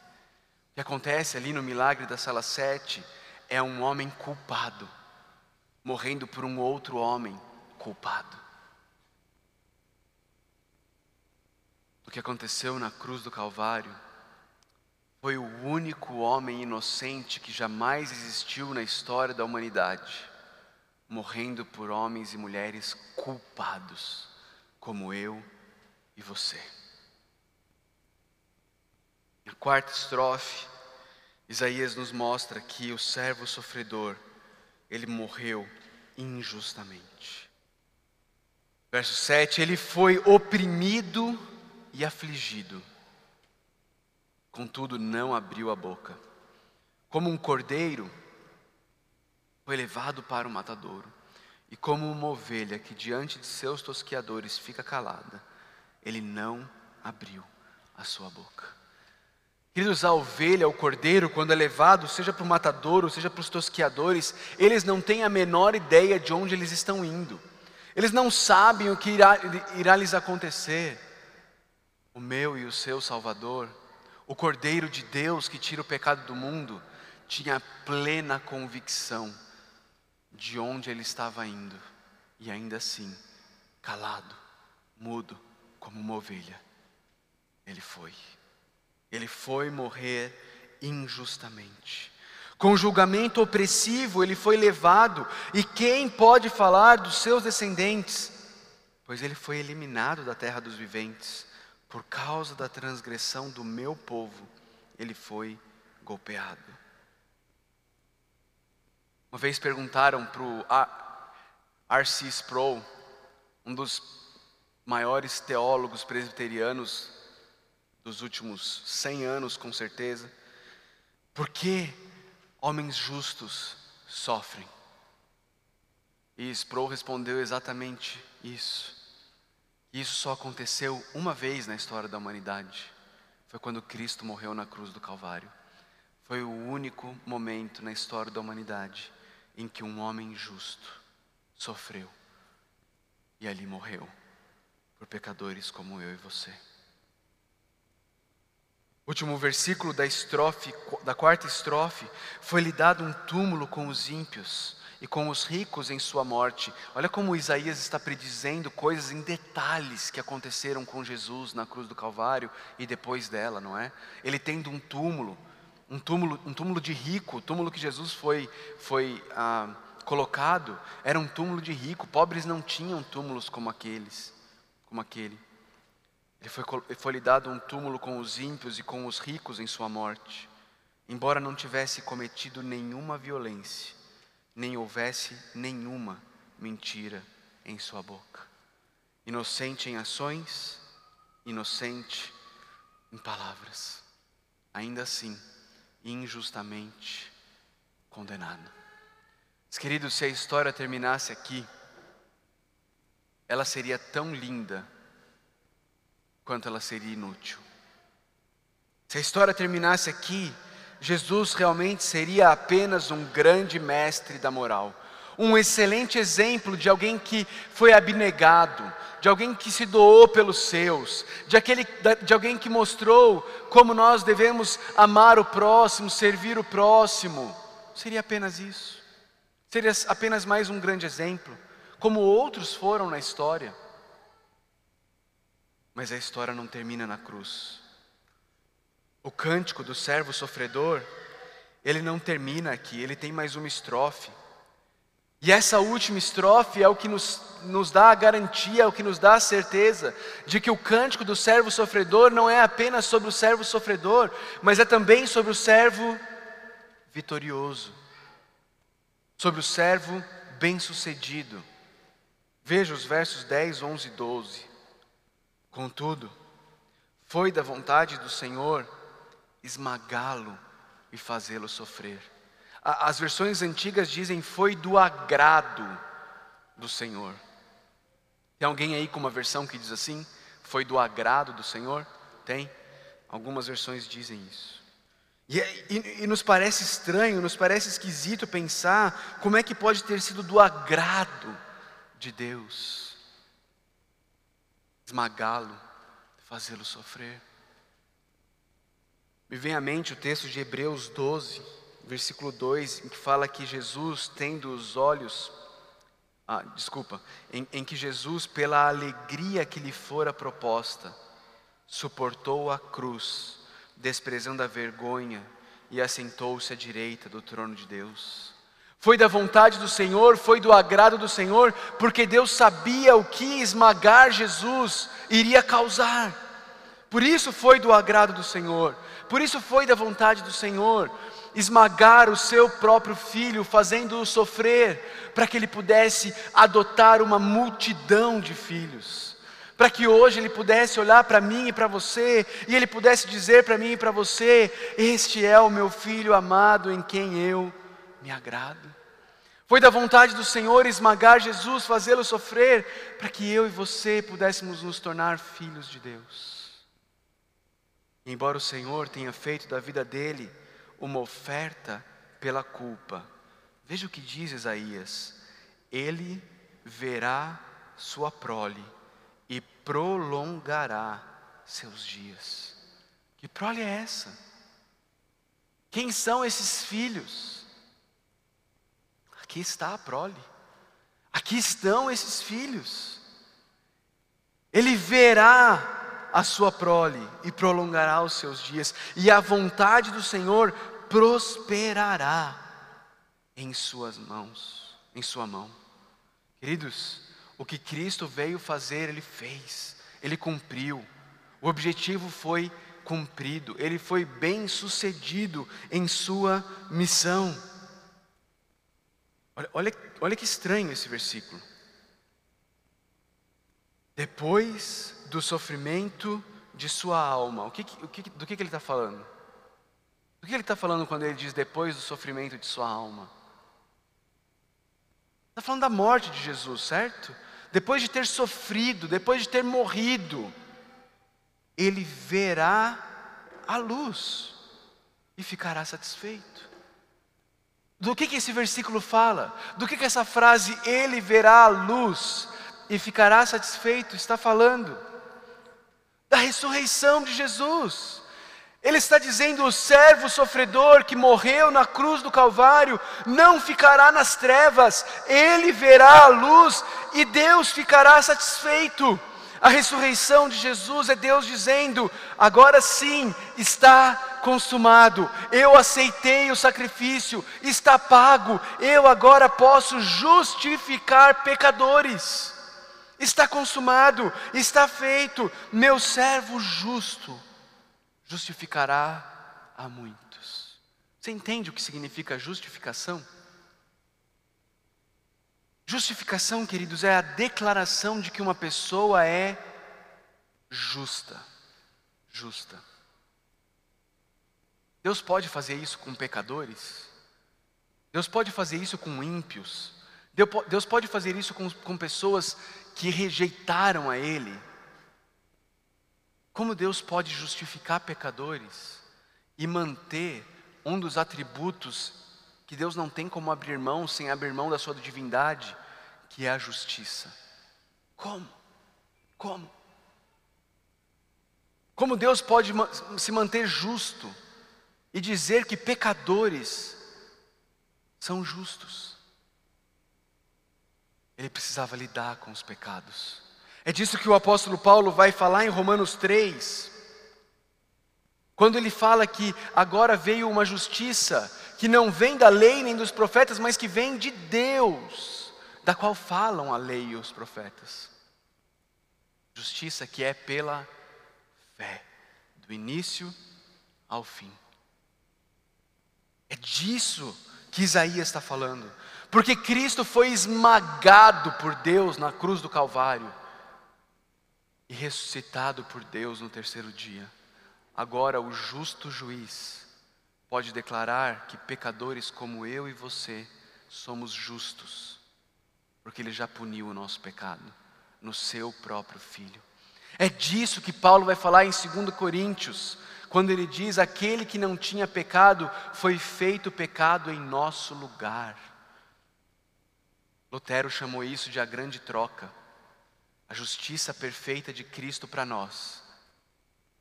Que acontece ali no milagre da sala 7 é um homem culpado, morrendo por um outro homem culpado. O que aconteceu na cruz do Calvário foi o único homem inocente que jamais existiu na história da humanidade, morrendo por homens e mulheres culpados, como eu e você. Na quarta estrofe, Isaías nos mostra que o servo sofredor, ele morreu injustamente. Verso 7: Ele foi oprimido e afligido, contudo não abriu a boca. Como um cordeiro, foi levado para o matadouro, e como uma ovelha que diante de seus tosqueadores fica calada, ele não abriu a sua boca. Queridos, a ovelha, o cordeiro, quando é levado, seja para o matadouro, seja para os tosquiadores, eles não têm a menor ideia de onde eles estão indo. Eles não sabem o que irá, irá lhes acontecer. O meu e o seu Salvador, o Cordeiro de Deus que tira o pecado do mundo, tinha plena convicção de onde ele estava indo, e ainda assim, calado, mudo, como uma ovelha, ele foi. Ele foi morrer injustamente. Com julgamento opressivo ele foi levado, e quem pode falar dos seus descendentes? Pois ele foi eliminado da terra dos viventes, por causa da transgressão do meu povo, ele foi golpeado. Uma vez perguntaram para o R.C. Sproul, um dos maiores teólogos presbiterianos dos últimos 100 anos, com certeza, por que homens justos sofrem? E Sproul respondeu exatamente isso. Isso só aconteceu uma vez na história da humanidade. Foi quando Cristo morreu na cruz do Calvário. Foi o único momento na história da humanidade em que um homem justo sofreu e ali morreu por pecadores como eu e você. Último versículo da estrofe, da quarta estrofe, foi-lhe dado um túmulo com os ímpios e com os ricos em sua morte. Olha como Isaías está predizendo coisas em detalhes que aconteceram com Jesus na cruz do Calvário e depois dela, não é? Ele tendo um túmulo, um túmulo, um túmulo de rico, túmulo que Jesus foi, foi ah, colocado, era um túmulo de rico. Pobres não tinham túmulos como aqueles, como aquele. Ele foi, foi lhe dado um túmulo com os ímpios e com os ricos em sua morte, embora não tivesse cometido nenhuma violência, nem houvesse nenhuma mentira em sua boca. Inocente em ações, inocente em palavras. Ainda assim, injustamente condenado. queridos, se a história terminasse aqui, ela seria tão linda quanto ela seria inútil. Se a história terminasse aqui, Jesus realmente seria apenas um grande mestre da moral, um excelente exemplo de alguém que foi abnegado, de alguém que se doou pelos seus, de, aquele, de alguém que mostrou como nós devemos amar o próximo, servir o próximo. Seria apenas isso. Seria apenas mais um grande exemplo, como outros foram na história. Mas a história não termina na cruz. O cântico do servo sofredor, ele não termina aqui, ele tem mais uma estrofe. E essa última estrofe é o que nos, nos dá a garantia, é o que nos dá a certeza de que o cântico do servo sofredor não é apenas sobre o servo sofredor, mas é também sobre o servo vitorioso, sobre o servo bem-sucedido. Veja os versos 10, 11 e 12. Contudo, foi da vontade do Senhor esmagá-lo e fazê-lo sofrer. As versões antigas dizem foi do agrado do Senhor. Tem alguém aí com uma versão que diz assim? Foi do agrado do Senhor? Tem? Algumas versões dizem isso. E, e, e, nos parece estranho, nos parece esquisito pensar como é que pode ter sido do agrado de Deus esmagá-lo, fazê-lo sofrer. Me vem à mente o texto de Hebreus 12, versículo 2, em que fala que Jesus, tendo os olhos, ah, desculpa, em, em que Jesus, pela alegria que lhe fora proposta, suportou a cruz, desprezando a vergonha, e assentou-se à direita do trono de Deus. Foi da vontade do Senhor, foi do agrado do Senhor, porque Deus sabia o que esmagar Jesus iria causar. Por isso foi do agrado do Senhor, por isso foi da vontade do Senhor esmagar o seu próprio filho, fazendo-o sofrer, para que ele pudesse adotar uma multidão de filhos. Para que hoje ele pudesse olhar para mim e para você, e ele pudesse dizer para mim e para você: Este é o meu filho amado em quem eu me agrado. Foi da vontade do Senhor esmagar Jesus, fazê-lo sofrer, para que eu e você pudéssemos nos tornar filhos de Deus. E embora o Senhor tenha feito da vida dele uma oferta pela culpa, veja o que diz Isaías: ele verá sua prole e prolongará seus dias. Que prole é essa? Quem são esses filhos? Aqui está a prole. Aqui estão esses filhos. Ele verá a sua prole e prolongará os seus dias, e a vontade do Senhor prosperará em suas mãos, em sua mão. Queridos, o que Cristo veio fazer, ele fez, ele cumpriu. O objetivo foi cumprido, ele foi bem sucedido em sua missão. Olha, olha, olha que estranho esse versículo. Depois do sofrimento de sua alma, o que, o que, do que, que ele está falando? Do que ele está falando quando ele diz depois do sofrimento de sua alma? Está falando da morte de Jesus, certo? Depois de ter sofrido, depois de ter morrido, ele verá a luz e ficará satisfeito. Do que, que esse versículo fala? Do que, que essa frase, ele verá a luz e ficará satisfeito, está falando? Da ressurreição de Jesus. Ele está dizendo: o servo sofredor que morreu na cruz do Calvário não ficará nas trevas, ele verá a luz e Deus ficará satisfeito. A ressurreição de Jesus é Deus dizendo: agora sim está consumado, eu aceitei o sacrifício, está pago, eu agora posso justificar pecadores. Está consumado, está feito, meu servo justo justificará a muitos. Você entende o que significa justificação? Justificação, queridos, é a declaração de que uma pessoa é justa. Justa. Deus pode fazer isso com pecadores? Deus pode fazer isso com ímpios? Deus pode fazer isso com, com pessoas que rejeitaram a Ele? Como Deus pode justificar pecadores e manter um dos atributos que Deus não tem como abrir mão sem abrir mão da sua divindade, que é a justiça. Como? Como? Como Deus pode se manter justo e dizer que pecadores são justos? Ele precisava lidar com os pecados. É disso que o apóstolo Paulo vai falar em Romanos 3. Quando ele fala que agora veio uma justiça que não vem da lei nem dos profetas, mas que vem de Deus, da qual falam a lei e os profetas. Justiça que é pela fé, do início ao fim. É disso que Isaías está falando, porque Cristo foi esmagado por Deus na cruz do Calvário e ressuscitado por Deus no terceiro dia. Agora, o justo juiz pode declarar que pecadores como eu e você somos justos, porque Ele já puniu o nosso pecado no seu próprio Filho. É disso que Paulo vai falar em 2 Coríntios, quando ele diz: aquele que não tinha pecado foi feito pecado em nosso lugar. Lutero chamou isso de a grande troca, a justiça perfeita de Cristo para nós,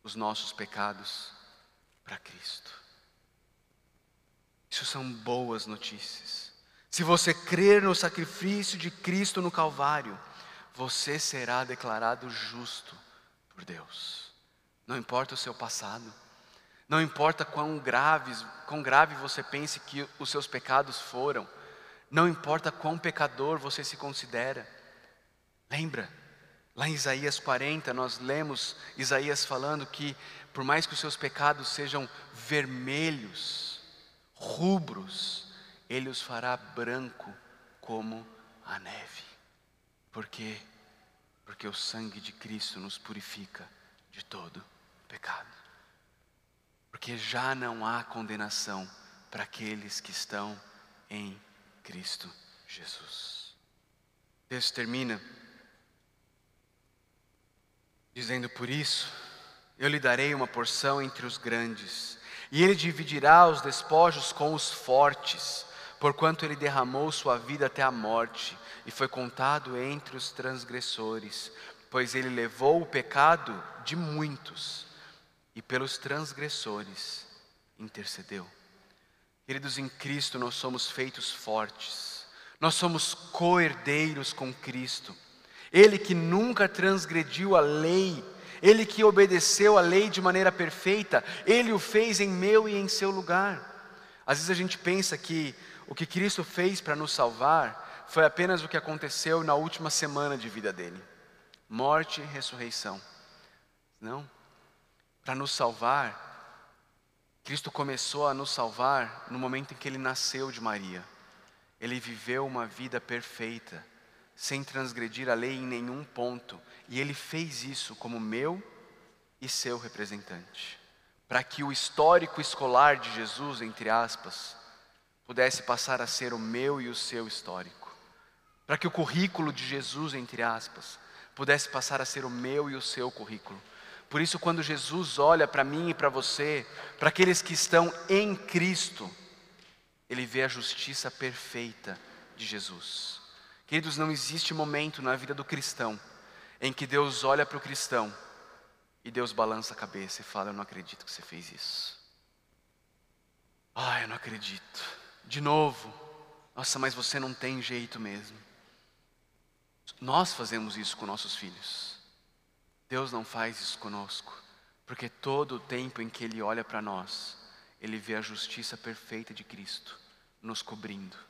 os nossos pecados para Cristo. Isso são boas notícias. Se você crer no sacrifício de Cristo no Calvário, você será declarado justo por Deus. Não importa o seu passado, não importa quão graves, quão grave você pense que os seus pecados foram, não importa quão pecador você se considera. Lembra, lá em Isaías 40, nós lemos Isaías falando que, por mais que os seus pecados sejam vermelhos, rubros, ele os fará branco como a neve. Por quê? Porque o sangue de Cristo nos purifica de todo pecado. Porque já não há condenação para aqueles que estão em Cristo Jesus. O texto termina dizendo: Por isso, eu lhe darei uma porção entre os grandes, e ele dividirá os despojos com os fortes, porquanto ele derramou sua vida até a morte, e foi contado entre os transgressores, pois ele levou o pecado de muitos, e pelos transgressores intercedeu. Queridos, em Cristo nós somos feitos fortes, nós somos co-herdeiros com Cristo. Ele que nunca transgrediu a lei, ele que obedeceu a lei de maneira perfeita, ele o fez em meu e em seu lugar. Às vezes a gente pensa que o que Cristo fez para nos salvar foi apenas o que aconteceu na última semana de vida dele morte e ressurreição. Não. Para nos salvar, Cristo começou a nos salvar no momento em que ele nasceu de Maria. Ele viveu uma vida perfeita, sem transgredir a lei em nenhum ponto, e ele fez isso como meu e seu representante, para que o histórico escolar de Jesus, entre aspas, pudesse passar a ser o meu e o seu histórico, para que o currículo de Jesus, entre aspas, pudesse passar a ser o meu e o seu currículo. Por isso, quando Jesus olha para mim e para você, para aqueles que estão em Cristo, ele vê a justiça perfeita de Jesus. Queridos, não existe momento na vida do cristão em que Deus olha para o cristão e Deus balança a cabeça e fala: Eu não acredito que você fez isso. Ah, eu não acredito. De novo. Nossa, mas você não tem jeito mesmo. Nós fazemos isso com nossos filhos. Deus não faz isso conosco, porque todo o tempo em que Ele olha para nós, Ele vê a justiça perfeita de Cristo nos cobrindo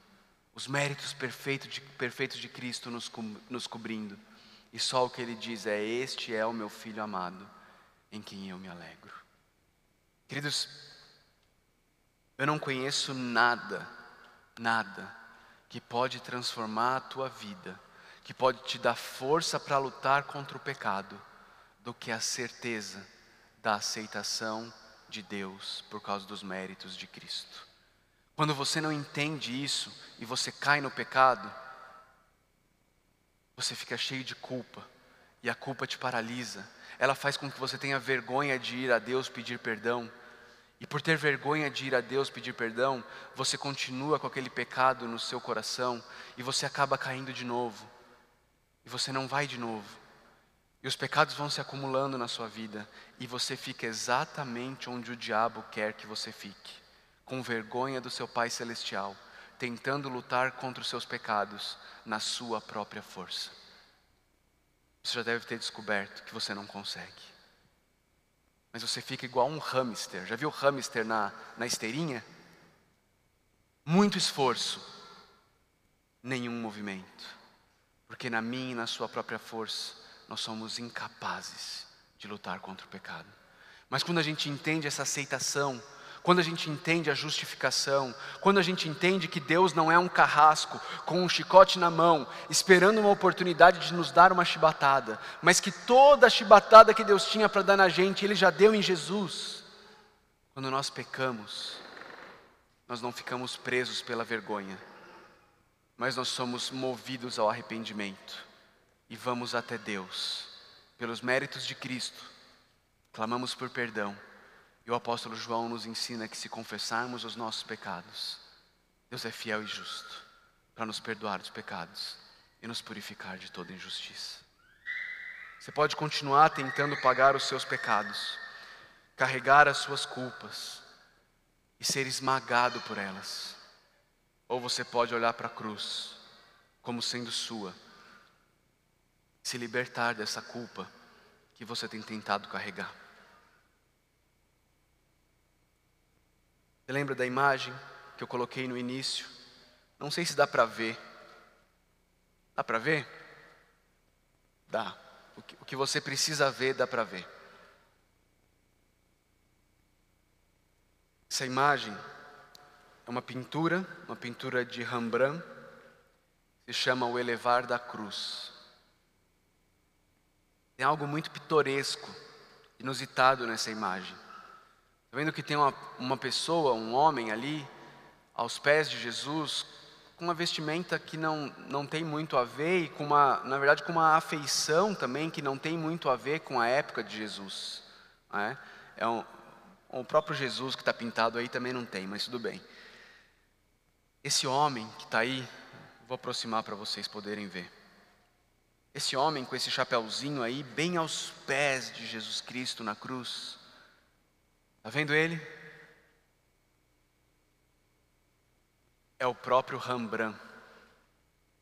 os méritos perfeitos de, perfeitos de Cristo nos, nos cobrindo. E só o que ele diz é: Este é o meu filho amado, em quem eu me alegro. Queridos, eu não conheço nada, nada, que pode transformar a tua vida, que pode te dar força para lutar contra o pecado, do que a certeza da aceitação de Deus por causa dos méritos de Cristo. Quando você não entende isso e você cai no pecado, você fica cheio de culpa e a culpa te paralisa. Ela faz com que você tenha vergonha de ir a Deus pedir perdão. E por ter vergonha de ir a Deus pedir perdão, você continua com aquele pecado no seu coração e você acaba caindo de novo. E você não vai de novo. E os pecados vão se acumulando na sua vida e você fica exatamente onde o diabo quer que você fique com vergonha do seu Pai Celestial, tentando lutar contra os seus pecados na sua própria força. Você já deve ter descoberto que você não consegue. Mas você fica igual um hamster. Já viu hamster na, na esteirinha? Muito esforço, nenhum movimento. Porque na minha e na sua própria força, nós somos incapazes de lutar contra o pecado. Mas quando a gente entende essa aceitação, quando a gente entende a justificação, quando a gente entende que Deus não é um carrasco com um chicote na mão, esperando uma oportunidade de nos dar uma chibatada, mas que toda a chibatada que Deus tinha para dar na gente, Ele já deu em Jesus. Quando nós pecamos, nós não ficamos presos pela vergonha, mas nós somos movidos ao arrependimento e vamos até Deus, pelos méritos de Cristo, clamamos por perdão o apóstolo João nos ensina que se confessarmos os nossos pecados, Deus é fiel e justo para nos perdoar os pecados e nos purificar de toda injustiça. Você pode continuar tentando pagar os seus pecados, carregar as suas culpas e ser esmagado por elas. Ou você pode olhar para a cruz como sendo sua, se libertar dessa culpa que você tem tentado carregar. Você lembra da imagem que eu coloquei no início? Não sei se dá para ver. Dá para ver? Dá. O que, você precisa ver, dá para ver. Essa imagem é uma pintura, uma pintura de Rembrandt, se chama O Elevar da Cruz. Tem algo muito pitoresco, inusitado nessa imagem. Está vendo que tem uma, uma pessoa, um homem ali, aos pés de Jesus, com uma vestimenta que não, não tem muito a ver e com uma, na verdade, com uma afeição também que não tem muito a ver com a época de Jesus. É, é um, o próprio Jesus que está pintado aí também não tem, mas tudo bem. Esse homem que está aí, vou aproximar para vocês poderem ver. Esse homem com esse chapéuzinho aí, bem aos pés de Jesus Cristo na cruz. Está vendo ele? é o próprio Rembrandt,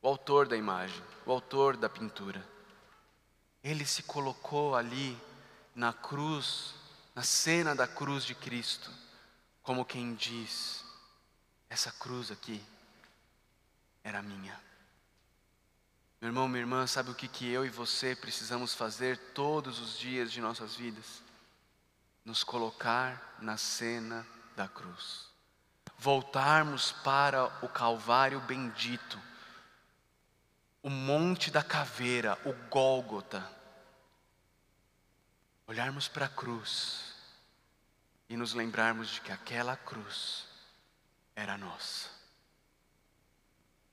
o autor da imagem, o autor da pintura. Ele se colocou ali na cruz, na cena da cruz de Cristo, como quem diz: essa cruz aqui era minha. Meu irmão, minha irmã, sabe o que, que eu e você precisamos fazer todos os dias de nossas vidas? Nos colocar na cena da cruz voltarmos para o Calvário bendito, o Monte da Caveira, o Gólgota, olharmos para a cruz e nos lembrarmos de que aquela cruz era nossa.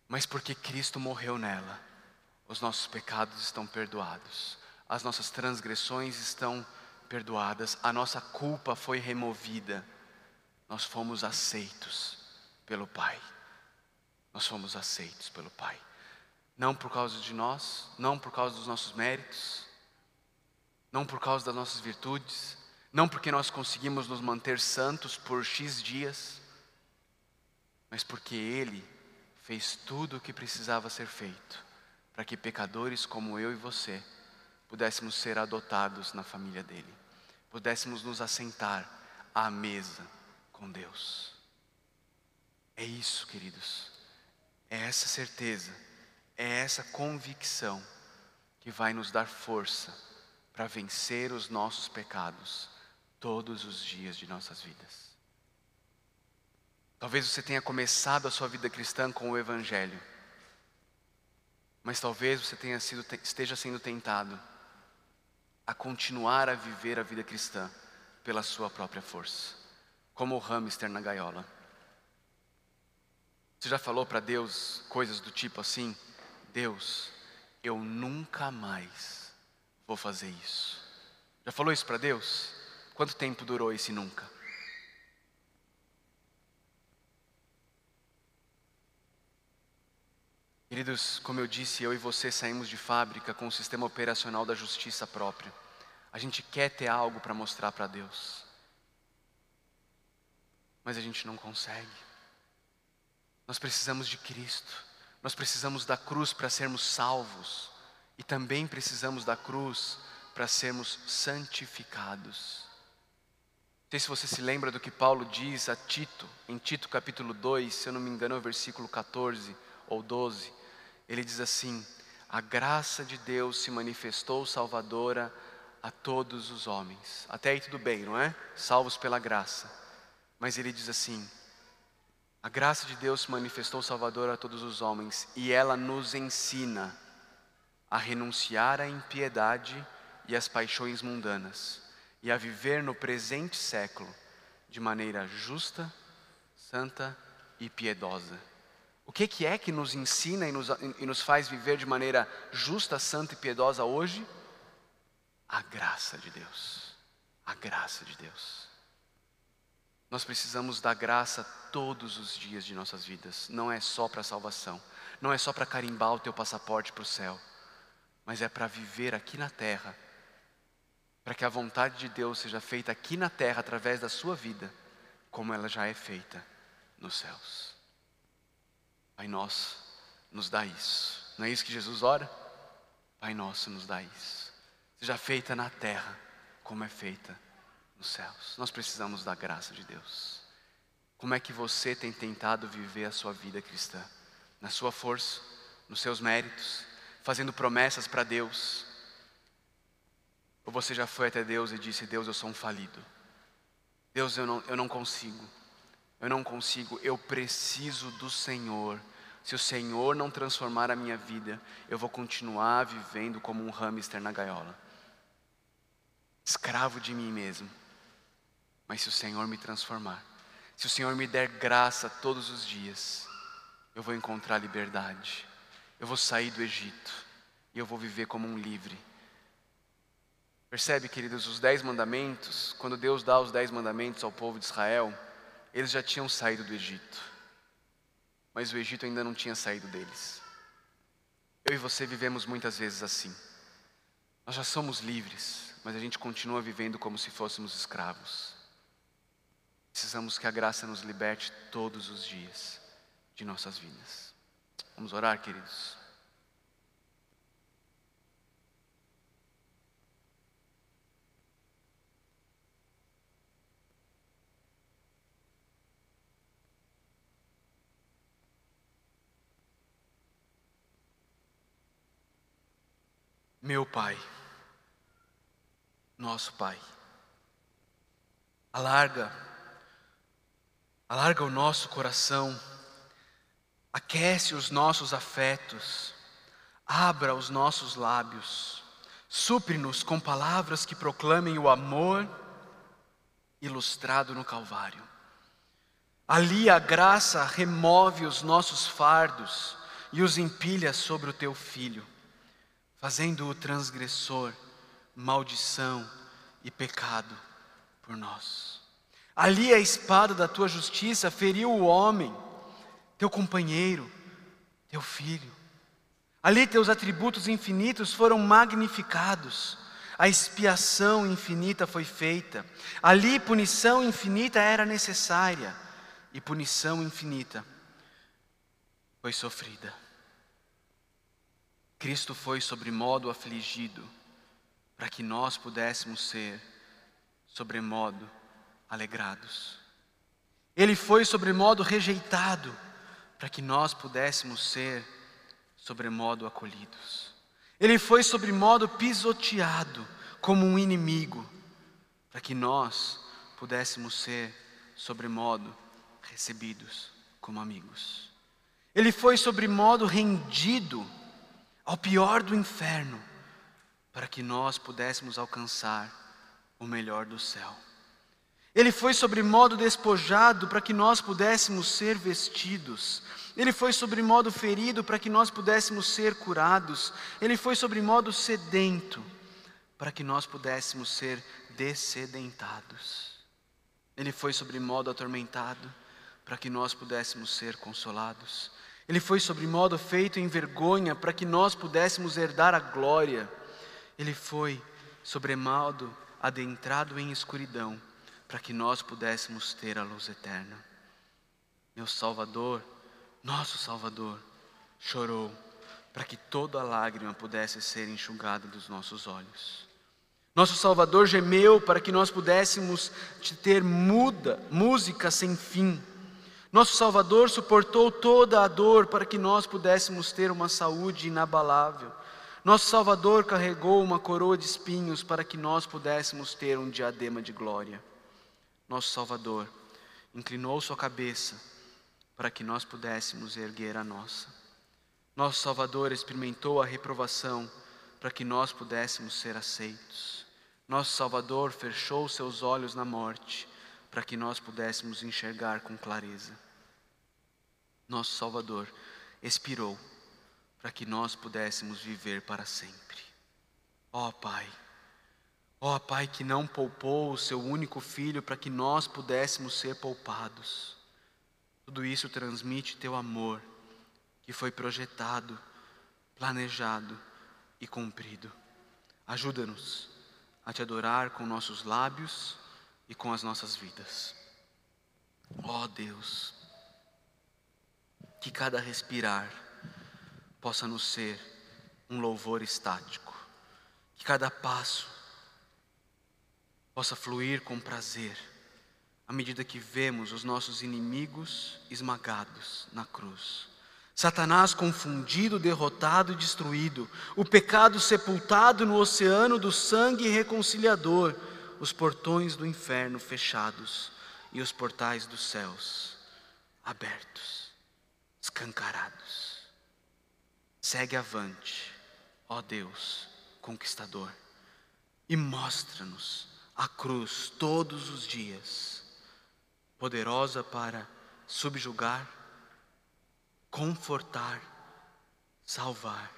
Mas porque Cristo morreu nela, os nossos pecados estão perdoados, as nossas transgressões estão perdoadas, a nossa culpa foi removida nós fomos aceitos pelo Pai. Nós fomos aceitos pelo Pai. Não por causa de nós, não por causa dos nossos méritos, não por causa das nossas virtudes, não porque nós conseguimos nos manter santos por X dias, mas porque Ele fez tudo o que precisava ser feito para que pecadores como eu e você pudéssemos ser adotados na família dele, pudéssemos nos assentar à mesa com Deus. É isso, queridos. É essa certeza, é essa convicção que vai nos dar força para vencer os nossos pecados todos os dias de nossas vidas. Talvez você tenha começado a sua vida cristã com o Evangelho, mas talvez você tenha sido, esteja sendo tentado a continuar a viver a vida cristã pela sua própria força como o hamster na gaiola. Você já falou para Deus coisas do tipo assim? Deus, eu nunca mais vou fazer isso. Já falou isso para Deus? Quanto tempo durou esse nunca? Queridos, como eu disse, eu e você saímos de fábrica com o sistema operacional da justiça própria. A gente quer ter algo para mostrar para Deus mas a gente não consegue. Nós precisamos de Cristo, nós precisamos da cruz para sermos salvos, e também precisamos da cruz para sermos santificados. Não sei se você se lembra do que Paulo diz a Tito, em Tito capítulo 2, se eu não me engano é o versículo 14 ou 12. Ele diz assim: A graça de Deus se manifestou salvadora a todos os homens. Até aí tudo bem, não é? Salvos pela graça. Mas ele diz assim: A graça de Deus se manifestou Salvador a todos os homens, e ela nos ensina a renunciar à impiedade e às paixões mundanas, e a viver no presente século de maneira justa, santa e piedosa. O que, que é que nos ensina e nos, e nos faz viver de maneira justa, santa e piedosa hoje? A graça de Deus. A graça de Deus. Nós precisamos da graça todos os dias de nossas vidas, não é só para salvação, não é só para carimbar o teu passaporte para o céu, mas é para viver aqui na terra, para que a vontade de Deus seja feita aqui na terra através da sua vida, como ela já é feita nos céus. Pai nosso, nos dá isso, não é isso que Jesus ora? Pai nosso, nos dá isso, seja feita na terra, como é feita nos céus. Nós precisamos da graça de Deus. Como é que você tem tentado viver a sua vida cristã? Na sua força, nos seus méritos, fazendo promessas para Deus? Ou você já foi até Deus e disse: Deus, eu sou um falido. Deus, eu não, eu não consigo. Eu não consigo, eu preciso do Senhor. Se o Senhor não transformar a minha vida, eu vou continuar vivendo como um hamster na gaiola, escravo de mim mesmo. Mas se o Senhor me transformar, se o Senhor me der graça todos os dias, eu vou encontrar liberdade. Eu vou sair do Egito e eu vou viver como um livre. Percebe, queridos, os dez mandamentos, quando Deus dá os dez mandamentos ao povo de Israel, eles já tinham saído do Egito, mas o Egito ainda não tinha saído deles. Eu e você vivemos muitas vezes assim. Nós já somos livres, mas a gente continua vivendo como se fôssemos escravos. Precisamos que a graça nos liberte todos os dias de nossas vidas. Vamos orar, queridos. Meu Pai, nosso Pai, alarga, alarga o nosso coração, aquece os nossos afetos, abra os nossos lábios, supre-nos com palavras que proclamem o amor ilustrado no Calvário. Ali a graça remove os nossos fardos e os empilha sobre o teu filho fazendo o transgressor maldição e pecado por nós. Ali a espada da tua justiça feriu o homem, teu companheiro, teu filho. Ali teus atributos infinitos foram magnificados. A expiação infinita foi feita. Ali punição infinita era necessária e punição infinita foi sofrida. Cristo foi sobremodo afligido, para que nós pudéssemos ser sobremodo alegrados. Ele foi sobremodo rejeitado, para que nós pudéssemos ser sobremodo acolhidos. Ele foi sobremodo pisoteado como um inimigo, para que nós pudéssemos ser sobremodo recebidos como amigos. Ele foi sobremodo rendido ao pior do inferno, para que nós pudéssemos alcançar o melhor do céu. Ele foi sobre modo despojado para que nós pudéssemos ser vestidos. Ele foi sobre modo ferido para que nós pudéssemos ser curados. Ele foi sobre modo sedento para que nós pudéssemos ser dessedentados. Ele foi sobre modo atormentado para que nós pudéssemos ser consolados. Ele foi sobre modo feito em vergonha para que nós pudéssemos herdar a glória. Ele foi sobremodo adentrado em escuridão para que nós pudéssemos ter a luz eterna. Meu Salvador, nosso Salvador, chorou para que toda lágrima pudesse ser enxugada dos nossos olhos. Nosso Salvador gemeu para que nós pudéssemos ter muda, música sem fim. Nosso Salvador suportou toda a dor para que nós pudéssemos ter uma saúde inabalável. Nosso Salvador carregou uma coroa de espinhos para que nós pudéssemos ter um diadema de glória. Nosso Salvador inclinou sua cabeça para que nós pudéssemos erguer a nossa. Nosso Salvador experimentou a reprovação para que nós pudéssemos ser aceitos. Nosso Salvador fechou seus olhos na morte para que nós pudéssemos enxergar com clareza nosso Salvador, expirou para que nós pudéssemos viver para sempre. Ó oh, Pai, ó oh, Pai que não poupou o seu único filho para que nós pudéssemos ser poupados. Tudo isso transmite teu amor, que foi projetado, planejado e cumprido. Ajuda-nos a te adorar com nossos lábios e com as nossas vidas. Ó oh, Deus, que cada respirar possa nos ser um louvor estático, que cada passo possa fluir com prazer, à medida que vemos os nossos inimigos esmagados na cruz. Satanás confundido, derrotado e destruído, o pecado sepultado no oceano do sangue reconciliador, os portões do inferno fechados e os portais dos céus abertos escancarados. Segue avante, ó Deus, conquistador, e mostra-nos a cruz todos os dias, poderosa para subjugar, confortar, salvar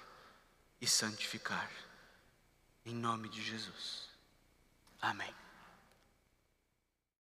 e santificar. Em nome de Jesus. Amém.